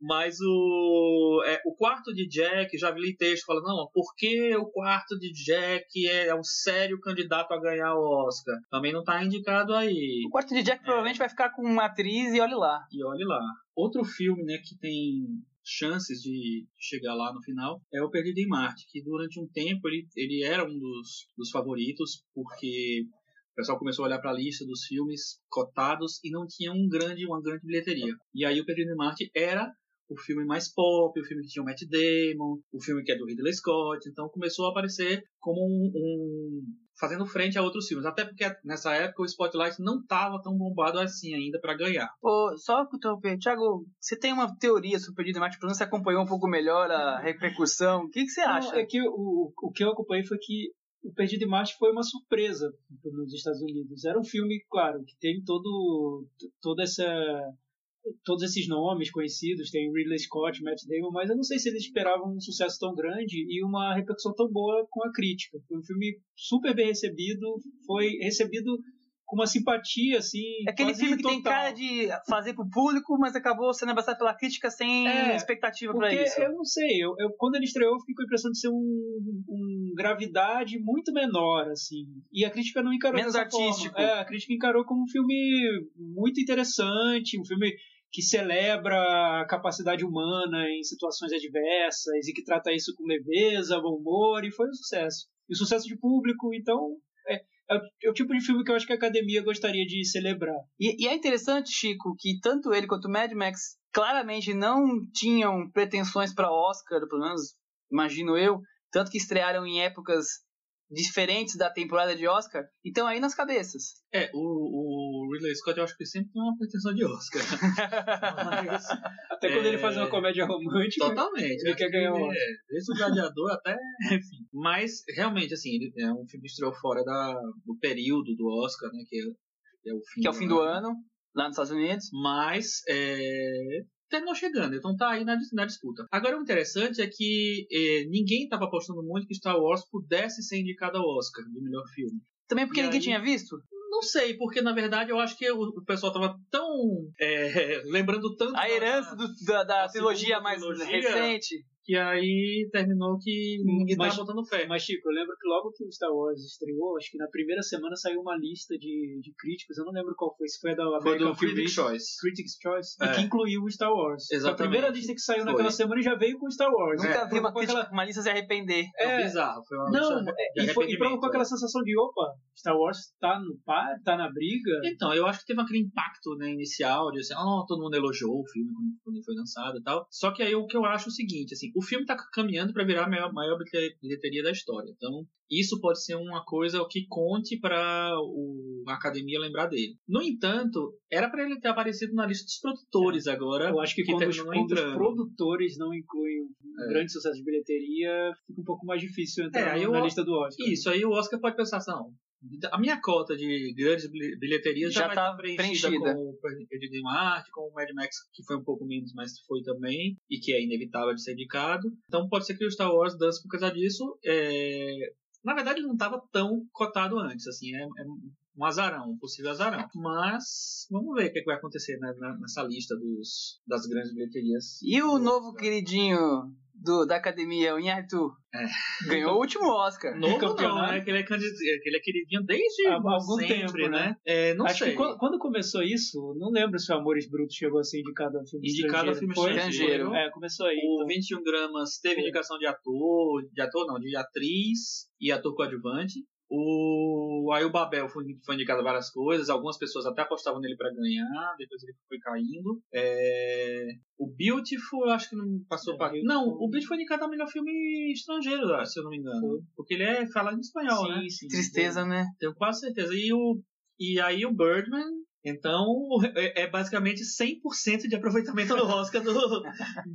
mas o, é, o quarto de Jack, já vi texto falando, não, por que o quarto de Jack é um sério candidato a ganhar o Oscar? Também não está indicado aí. O quarto de Jack é. provavelmente vai ficar com uma atriz e olhe lá. E olhe lá. Outro filme, né, que tem chances de chegar lá no final é o Perdido em Marte, que durante um tempo ele, ele era um dos, dos favoritos, porque o pessoal começou a olhar para a lista dos filmes cotados e não tinha um grande, uma grande bilheteria. E aí o Perdido em Marte era o filme mais pop, o filme que tinha o Matt Damon, o filme que é do Ridley Scott, então começou a aparecer como um, um, fazendo frente a outros filmes. Até porque nessa época o Spotlight não estava tão bombado assim ainda para ganhar. Ô, só interromper, Thiago, você tem uma teoria sobre o Perdido Marte? Pelo menos você acompanhou um pouco melhor a repercussão. O que, que você acha? Não, é que o, o que eu acompanhei foi que o Perdido em Marte foi uma surpresa nos Estados Unidos. Era um filme, claro, que tem todo toda essa todos esses nomes conhecidos, tem Ridley Scott, Matt Damon, mas eu não sei se eles esperavam um sucesso tão grande e uma repercussão tão boa com a crítica. Foi um filme super bem recebido, foi recebido com uma simpatia, assim. É aquele filme que total. tem cara de fazer pro público, mas acabou sendo abraçado pela crítica sem é, expectativa para isso. Eu não sei, eu, eu, quando ele estreou, eu fiquei com a impressão de ser um, um gravidade muito menor, assim. E a crítica não encarou Menos artístico. Forma. É, a crítica encarou como um filme muito interessante, um filme que celebra a capacidade humana em situações adversas e que trata isso com leveza, bom humor, e foi um sucesso. E um sucesso de público, então é, é, é, o tipo de filme que eu acho que a academia gostaria de celebrar. E, e é interessante, Chico, que tanto ele quanto Mad Max claramente não tinham pretensões para Oscar, pelo menos imagino eu, tanto que estrearam em épocas diferentes da temporada de Oscar, então aí nas cabeças. É, o, o Ridley Scott eu acho que sempre tem uma pretensão de Oscar. Mas, até quando é... ele faz uma comédia romântica. Totalmente. Ele quer ganhar um Oscar. É, desde o Gladiador até. Enfim. Mas, realmente, assim, ele é um filme que estreou fora da, do período do Oscar, né? Que é, é o fim, que é o fim do ano. ano lá nos Estados Unidos. Mas é, terminou chegando, então tá aí na, na disputa. Agora o interessante é que eh, ninguém estava apostando muito que Star Wars pudesse ser indicado ao Oscar de melhor filme. Também porque e ninguém aí, tinha visto? Não sei, porque na verdade eu acho que o, pessoal tava tão. É, lembrando tanto. A herança da, do, da, da trilogia mais trilogia, recente que aí terminou que ninguém mas, tava botando fé. Mas, Chico, eu lembro que logo que o Star Wars estreou, acho que na primeira semana saiu uma lista de, de críticos, eu não lembro qual foi, se foi da American foi do Critics' Choice. Critics' Choice, é. e que incluiu o Star Wars. Exatamente. A primeira lista que saiu foi. naquela semana já veio com o Star Wars. Nunca é. vi uma, crítica, aquela... uma lista se arrepender. É, é bizarro. Foi uma não, é, e, foi, e provocou aquela sensação de, opa, Star Wars tá no par, tá na briga. Então, eu acho que teve aquele impacto né, inicial de assim, oh, todo mundo elogiou o filme quando, quando ele foi lançado e tal. Só que aí o que eu acho é o seguinte, assim, o filme tá caminhando para virar a maior, maior bilheteria da história. Então, isso pode ser uma coisa que conte para a academia lembrar dele. No entanto, era para ele ter aparecido na lista dos produtores agora. Eu acho que, que quando, os, quando os, produtores não incluem um é. grande sucesso de bilheteria, fica um pouco mais difícil entrar é, na eu, lista do Oscar. Isso, aí o Oscar pode pensar assim, não, a minha cota de grandes bilheterias já, está preenchida, preenchida, com o Perdido Marte, com o Mad Max, que foi um pouco menos, mas foi também, e que é inevitável de ser indicado. Então pode ser que o Star Wars dance por causa disso. É... Na verdade, ele não estava tão cotado antes, assim, é, é, um azarão, um possível azarão. Mas vamos ver o que, é que vai acontecer né, nessa lista dos, das grandes bilheterias. E o novo queridinho do, da academia, o Inhartu, é. ganhou o último Oscar. Novo campeão, né? Que ele, é, que ele é queridinho desde Há algum sempre, tempo, né? né? É, não Acho sei. que quando, quando, começou isso, não lembro se o Amores Brutos chegou a ser indicado a filme indicado estrangeiro. a filme estrangeiro. É, começou aí. O então. 21 gramas teve Foi. indicação de ator, de ator não, de atriz e ator coadjuvante. O, aí o Babel foi, foi indicado a várias coisas, algumas pessoas até apostavam nele para ganhar, depois ele foi caindo. É, o Beautiful, eu acho que não passou é, para. Não, o Beautiful foi indicado a melhor filme estrangeiro, se eu não me engano. Foi. Porque ele é falado em espanhol, sim, né? Sim, Tristeza, né? Tenho quase certeza. E, o, e aí o Birdman então, é, é basicamente 100% de aproveitamento do Oscar do,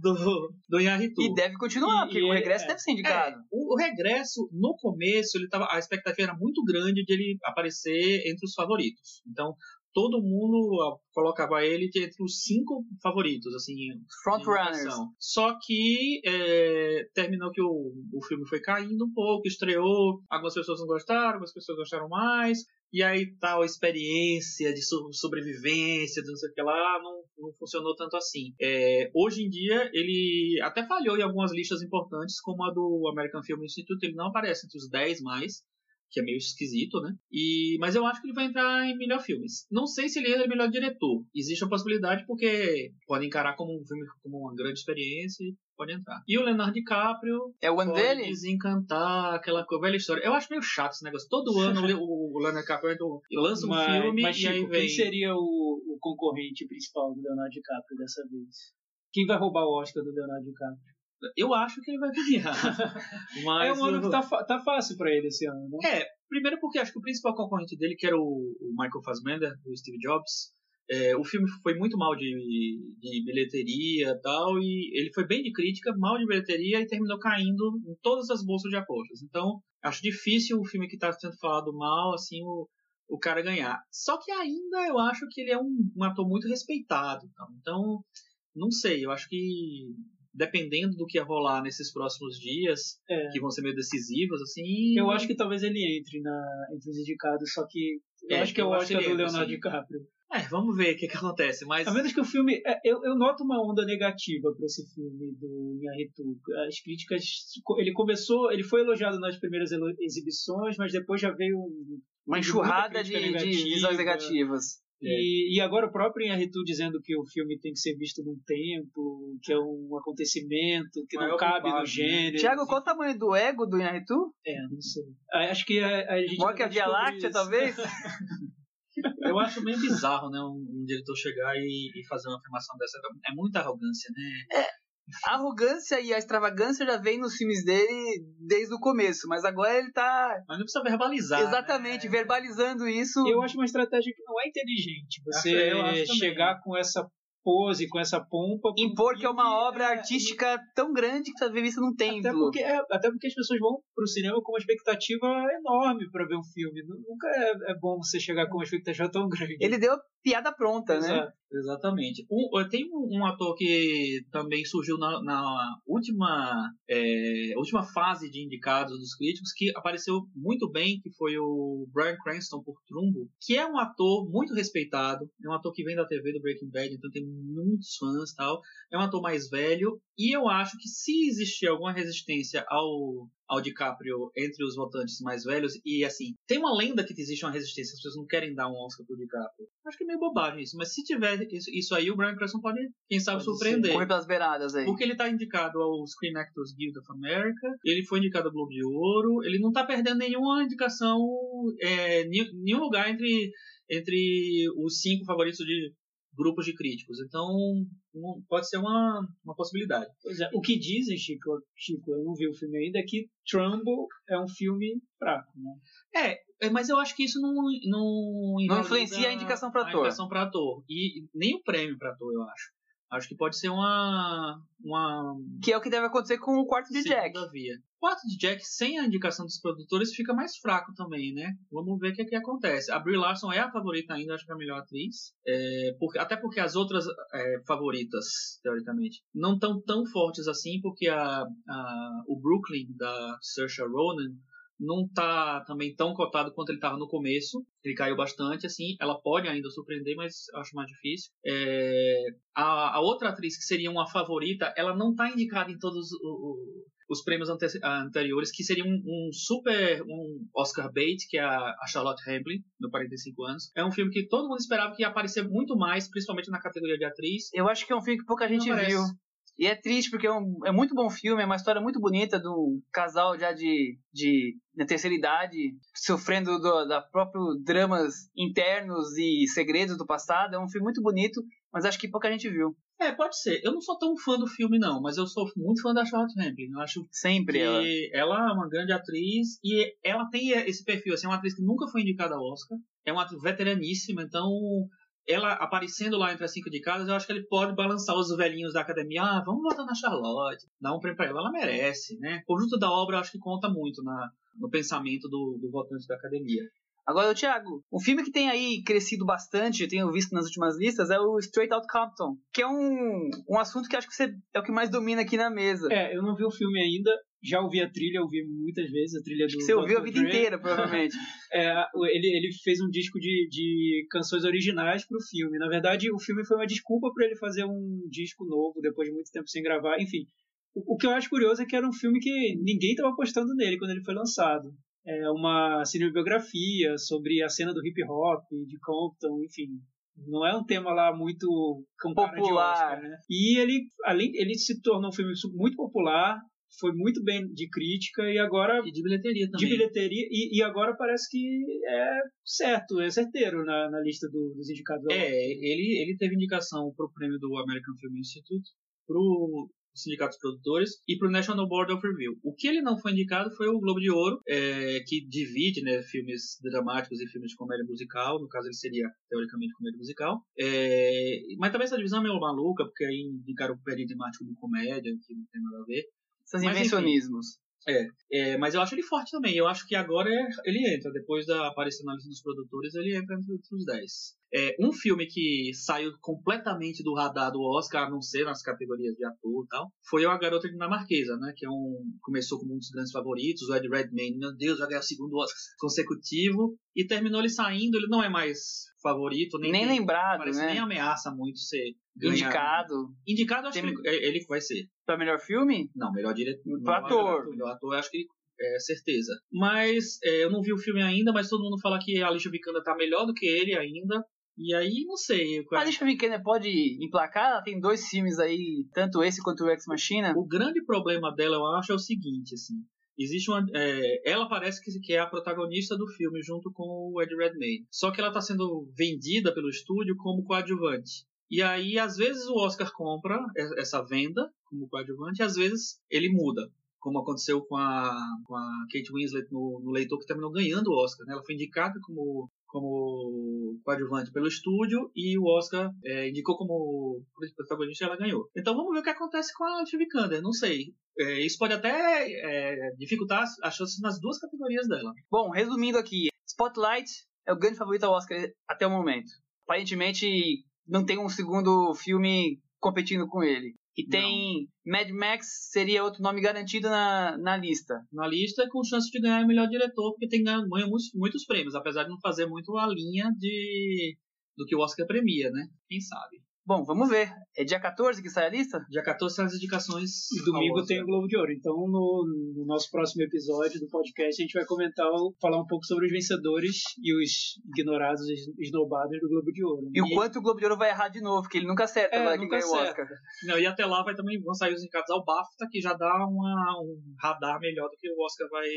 do, do Inharitu. E deve continuar, porque o regresso é, deve ser indicado. É, o, o, regresso, no começo, ele tava, a expectativa era muito grande de ele aparecer entre os favoritos. Então, todo mundo colocava ele entre os cinco favoritos, assim, frontrunners. Só que é, terminou que o, o filme foi caindo um pouco, estreou, algumas pessoas não gostaram, algumas pessoas gostaram mais, e aí tal experiência de sobrevivência, de não sei o que lá, não, não funcionou tanto assim. É, hoje em dia, ele até falhou em algumas listas importantes, como a do American Film Institute, ele não aparece entre os 10 mais, que é meio esquisito, né? E, mas eu acho que ele vai entrar em melhor filmes. Não sei se ele é melhor diretor. Existe a possibilidade porque pode encarar como um filme como uma grande experiência e pode entrar. E o Leonardo DiCaprio é o ano pode dele? desencantar aquela velha história. Eu acho meio chato esse negócio. Todo ano o, Leonardo DiCaprio lança um mas, filme mas, Chico, e aí vem... quem seria o, o concorrente principal do Leonardo DiCaprio dessa vez? Quem vai roubar o Oscar do Leonardo DiCaprio? Eu acho que ele vai ganhar. Mas é um ano o- que tá, tá fácil pra ele esse ano, né? É, primeiro porque acho que o principal concorrente dele, que era o, o Michael Fassbender, do Steve Jobs, é, o filme foi muito mal de, de bilheteria e tal, e ele foi bem de crítica, mal de bilheteria e terminou caindo em todas as bolsas de apostas. Então, acho difícil o filme que está sendo falado mal, assim, o, o cara ganhar. Só que ainda eu acho que ele é um, um ator muito respeitado. Então, então, não sei, eu acho que dependendo do que ia rolar nesses próximos dias, É. que vão ser meio decisivos, assim. Eu acho que talvez ele entre na, entre os indicados, só que eu É, acho que é eu o acho que Oscar ele do Leonardo sim. DiCaprio. É, vamos ver o que, que acontece. Mas A menos que o filme. é, Eu, eu noto uma onda negativa pra esse filme do Inharritu. As críticas. Ele começou. Ele foi elogiado nas primeiras exibições, mas depois já veio. um- Uma enxurrada de, de visões negativas. E, e agora o próprio Inharritu dizendo que o filme tem que ser visto num tempo, que é um acontecimento, que não Maior cabe no bobagem, né? gênero. Tiago, qual o tamanho do ego do Inaritu? É, não sei. Ah, Acho que a, a gente. Maior que a Via Láctea, isso. talvez? eu acho meio bizarro, né? Um, um diretor chegar e, e fazer uma afirmação dessa. É muita arrogância, né? A arrogância e a extravagância já vem nos filmes dele desde o começo, mas agora ele tá Mas não precisa verbalizar. exatamente né? verbalizando isso. Eu acho uma estratégia que não é inteligente. Você chegar com essa pose, com essa pompa. impor que é uma filme, obra é, artística tão grande que tá vista num Até templo. porque, é, até porque as pessoas vão pro cinema com uma expectativa enorme para ver um filme. Nu- Nunca é, é bom você chegar com uma expectativa tão grande. Ele deu a piada pronta, né? Exatamente. Um, tem um, um ator que também surgiu na, na última, é, última fase de indicados dos críticos, que apareceu muito bem, que foi o Bryan Cranston por Trumbo, que é um ator muito respeitado, é um ator que vem da TV do Breaking Bad, então tem muitos fãs tal. É um ator mais velho, e eu acho que se existir alguma resistência ao, ao DiCaprio entre os votantes mais velhos, e assim, tem uma lenda que existe uma resistência, as pessoas não querem dar um Oscar pro DiCaprio. Acho que é meio bobagem isso, mas se tiver isso, isso aí, o Brian Cranston pode, quem sabe, Pode surpreender. Corre pelas beiradas aí. Porque ele tá indicado ao Screen Actors Guild of America, ele foi indicado ao Globo de Ouro, ele não tá perdendo nenhuma indicação, é, nenhum lugar entre, entre os cinco favoritos de grupos de críticos. Então, um- pode ser uma, uma possibilidade. Pois é. O que dizem, Chico, Chico, eu não vi o filme ainda, é que Trumbo é um filme fraco, né? É, é, mas eu acho que isso não não, Não influencia a indicação pra a ator. indicação pra ator. E nem o prêmio pra ator, eu acho. Acho que pode ser uma uma Que é o que deve acontecer com o quarto de Jack. via. O quarto de Jack sem a indicação dos produtores fica mais fraco também, né? Vamos ver o que, é que acontece. A Brie Larson é a favorita ainda, acho que é a melhor atriz. É, porque, até porque as outras é, favoritas, teoricamente, não estão tão fortes assim, porque a, a- o Brooklyn da Saoirse Ronan não tá também tão cotado quanto ele estava no começo. Ele caiu bastante, assim. Ela pode ainda surpreender, mas acho mais difícil. É, a, a outra atriz que seria uma favorita, ela não tá indicada em todos o- o- os prêmios ante- anteriores, que seria um, um super um Oscar bait, que é a, a Charlotte Rampling, no 45 anos. É um filme que todo mundo esperava que ia aparecer muito mais, principalmente na categoria de atriz. Eu acho que é um filme que pouca gente viu. E é triste porque é, um, é muito bom filme, é uma história muito bonita de um casal já de, de na terceira idade, sofrendo do, da próprio dramas internos e segredos do passado. É um filme muito bonito, mas acho que pouca gente viu. É, pode ser. Eu não sou tão fã do filme, não, mas eu sou muito fã da Charlotte Rampling. Eu acho Sempre ela. ela é uma grande atriz e ela tem esse perfil, assim, é uma atriz que nunca foi indicada ao Oscar, é uma atriz veteraníssima, então ela aparecendo lá entre as cinco indicadas, eu acho que ele pode balançar os velhinhos da academia, ah, vamos votar na Charlotte, dar um prêmio pra ela, ela merece, né? O conjunto da obra eu acho que conta muito na, no pensamento do, do votante da academia. Agora, Thiago, um filme que tem aí crescido bastante, eu tenho visto nas últimas listas, é o Straight Outta Compton, que é um, um assunto que acho que você é o que mais domina aqui na mesa. É, eu não vi o filme ainda, já ouvi a trilha, ouvi muitas vezes a trilha do. que você ouviu a vida Dre. inteira, provavelmente. É, ele, ele fez um disco de, de canções originais pro filme. Na verdade, o filme foi uma desculpa para ele fazer um disco novo depois de muito tempo sem gravar. Enfim, o, o que eu acho curioso é que era um filme que ninguém estava apostando nele quando ele foi lançado. É uma cinebiografia sobre a cena do hip hop, de Compton, enfim. Não é um tema lá muito Popular. Oscar, né? E ele, além, ele se tornou um filme muito popular, foi muito bem de crítica e agora E de bilheteria também. de bilheteria e, e agora parece que é certo, é certeiro na, na lista do- dos indicados. É, ele, ele teve indicação pro prêmio do American Film Institute, pro Sindicato dos Produtores e para o National Board of Review. O que ele não foi indicado foi o Globo de Ouro, é, que divide né, filmes dramáticos e filmes de comédia musical. No caso, ele seria, teoricamente, comédia musical. É, mas também essa divisão é meio maluca, porque aí indicaram o Perry de Marte como comédia, que não tem nada a ver. Esses invencionismos. É, é, mas eu acho ele forte também. Eu acho que agora ele entra, depois da aparição na lista dos produtores, ele entra entre os 10. É, um filme que saiu completamente do radar do Oscar, a não ser nas categorias de ator e tal, foi A Garota Dinamarquesa, né? Que é um, começou como um dos grandes favoritos, o Ed Redmayne, meu Deus, vai ganhar o segundo Oscar consecutivo, e terminou ele saindo, ele não é mais favorito, nem, nem tem, lembrado, parece, né? nem ameaça muito ser ganhar. Indicado. Indicado, acho Tem- que ele, vai ser. Pra melhor filme? Não, melhor diretor. Ator. Melhor ator, acho que é certeza. Mas é, eu não vi o filme ainda, mas todo mundo fala que a Alicia Vikander tá melhor do que ele ainda. E aí, não sei. A Alicia Vikander pode emplacar? Ela tem dois filmes aí, tanto esse quanto o Ex Machina. O grande problema dela, eu acho, é o seguinte, assim. Existe uma. é, ela parece que, que é a protagonista do filme junto com o Ed Redmayne. Só que ela está sendo vendida pelo estúdio como coadjuvante. E aí, às vezes, o Oscar compra essa venda como coadjuvante e às vezes ele muda. Como aconteceu com a, com a Kate Winslet no, no Leitor, que terminou ganhando o Oscar. né? Ela foi indicada como, como coadjuvante pelo estúdio e o Oscar é, indicou como protagonista e ela ganhou. Então vamos ver o que acontece com a Vikander. Não sei. É, isso pode até é, dificultar as chances nas duas categorias dela. Bom, resumindo aqui, Spotlight é o grande favorito ao Oscar até o momento. Aparentemente, não tem um segundo filme competindo com ele. E tem Mad Max, seria outro nome garantido na, na lista. Na lista, com chance de ganhar o melhor diretor, porque tem ganho muitos, muitos prêmios, apesar de não fazer muito a linha de do que o Oscar premia, né? Quem sabe? Bom, vamos ver. É dia 14 que sai a lista? Dia 14 são as indicações. E domingo tem o Globo de Ouro. Então, no, no nosso próximo episódio do podcast, a gente vai comentar, falar um pouco sobre os vencedores e os ignorados, os esnobados do Globo de Ouro. né? E o quanto o Globo de Ouro vai errar de novo, porque ele nunca acerta É, nunca ganha o acerta. Oscar. Não, e até lá vai também vão sair os indicados ao BAFTA, que já dá uma, um radar melhor do que o Oscar vai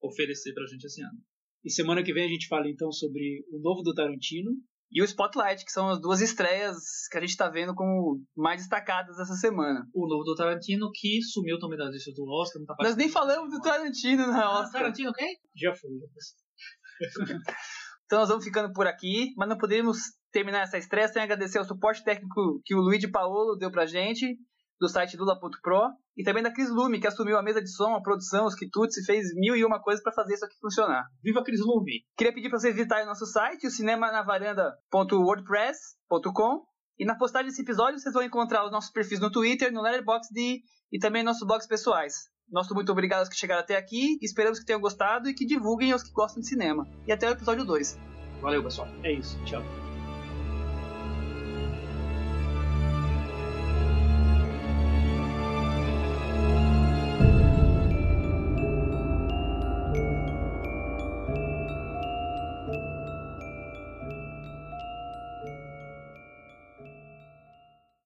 oferecer pra gente esse ano. E semana que vem a gente fala então sobre o novo do Tarantino. E o Spotlight, que são as duas estreias que a gente tá vendo como mais destacadas essa semana. O novo do Tarantino, que sumiu também das listas do Oscar, não tá Nós nem falamos do Tarantino na Ah, Oscar. Tarantino quem? Já foi. já foi. Então nós vamos ficando por aqui, mas não poderíamos terminar essa estreia sem agradecer o suporte técnico que o Luigi Paolo deu pra gente, do site lula.pro, e também da Cris Lume, que assumiu a mesa de som, a produção, os quitutes e fez mil e uma coisas para fazer isso aqui funcionar. Viva Cris Lume! Queria pedir para vocês visitarem o nosso site, o cinemanavaranda.wordpress.com, e na postagem desse episódio vocês vão encontrar os nossos perfis no Twitter, no Letterboxd e também nossos blogs pessoais. Nosso muito obrigado aos que chegaram até aqui, esperamos que tenham gostado e que divulguem aos que gostam de cinema. E até o episódio 2. Valeu, pessoal! É isso. Tchau.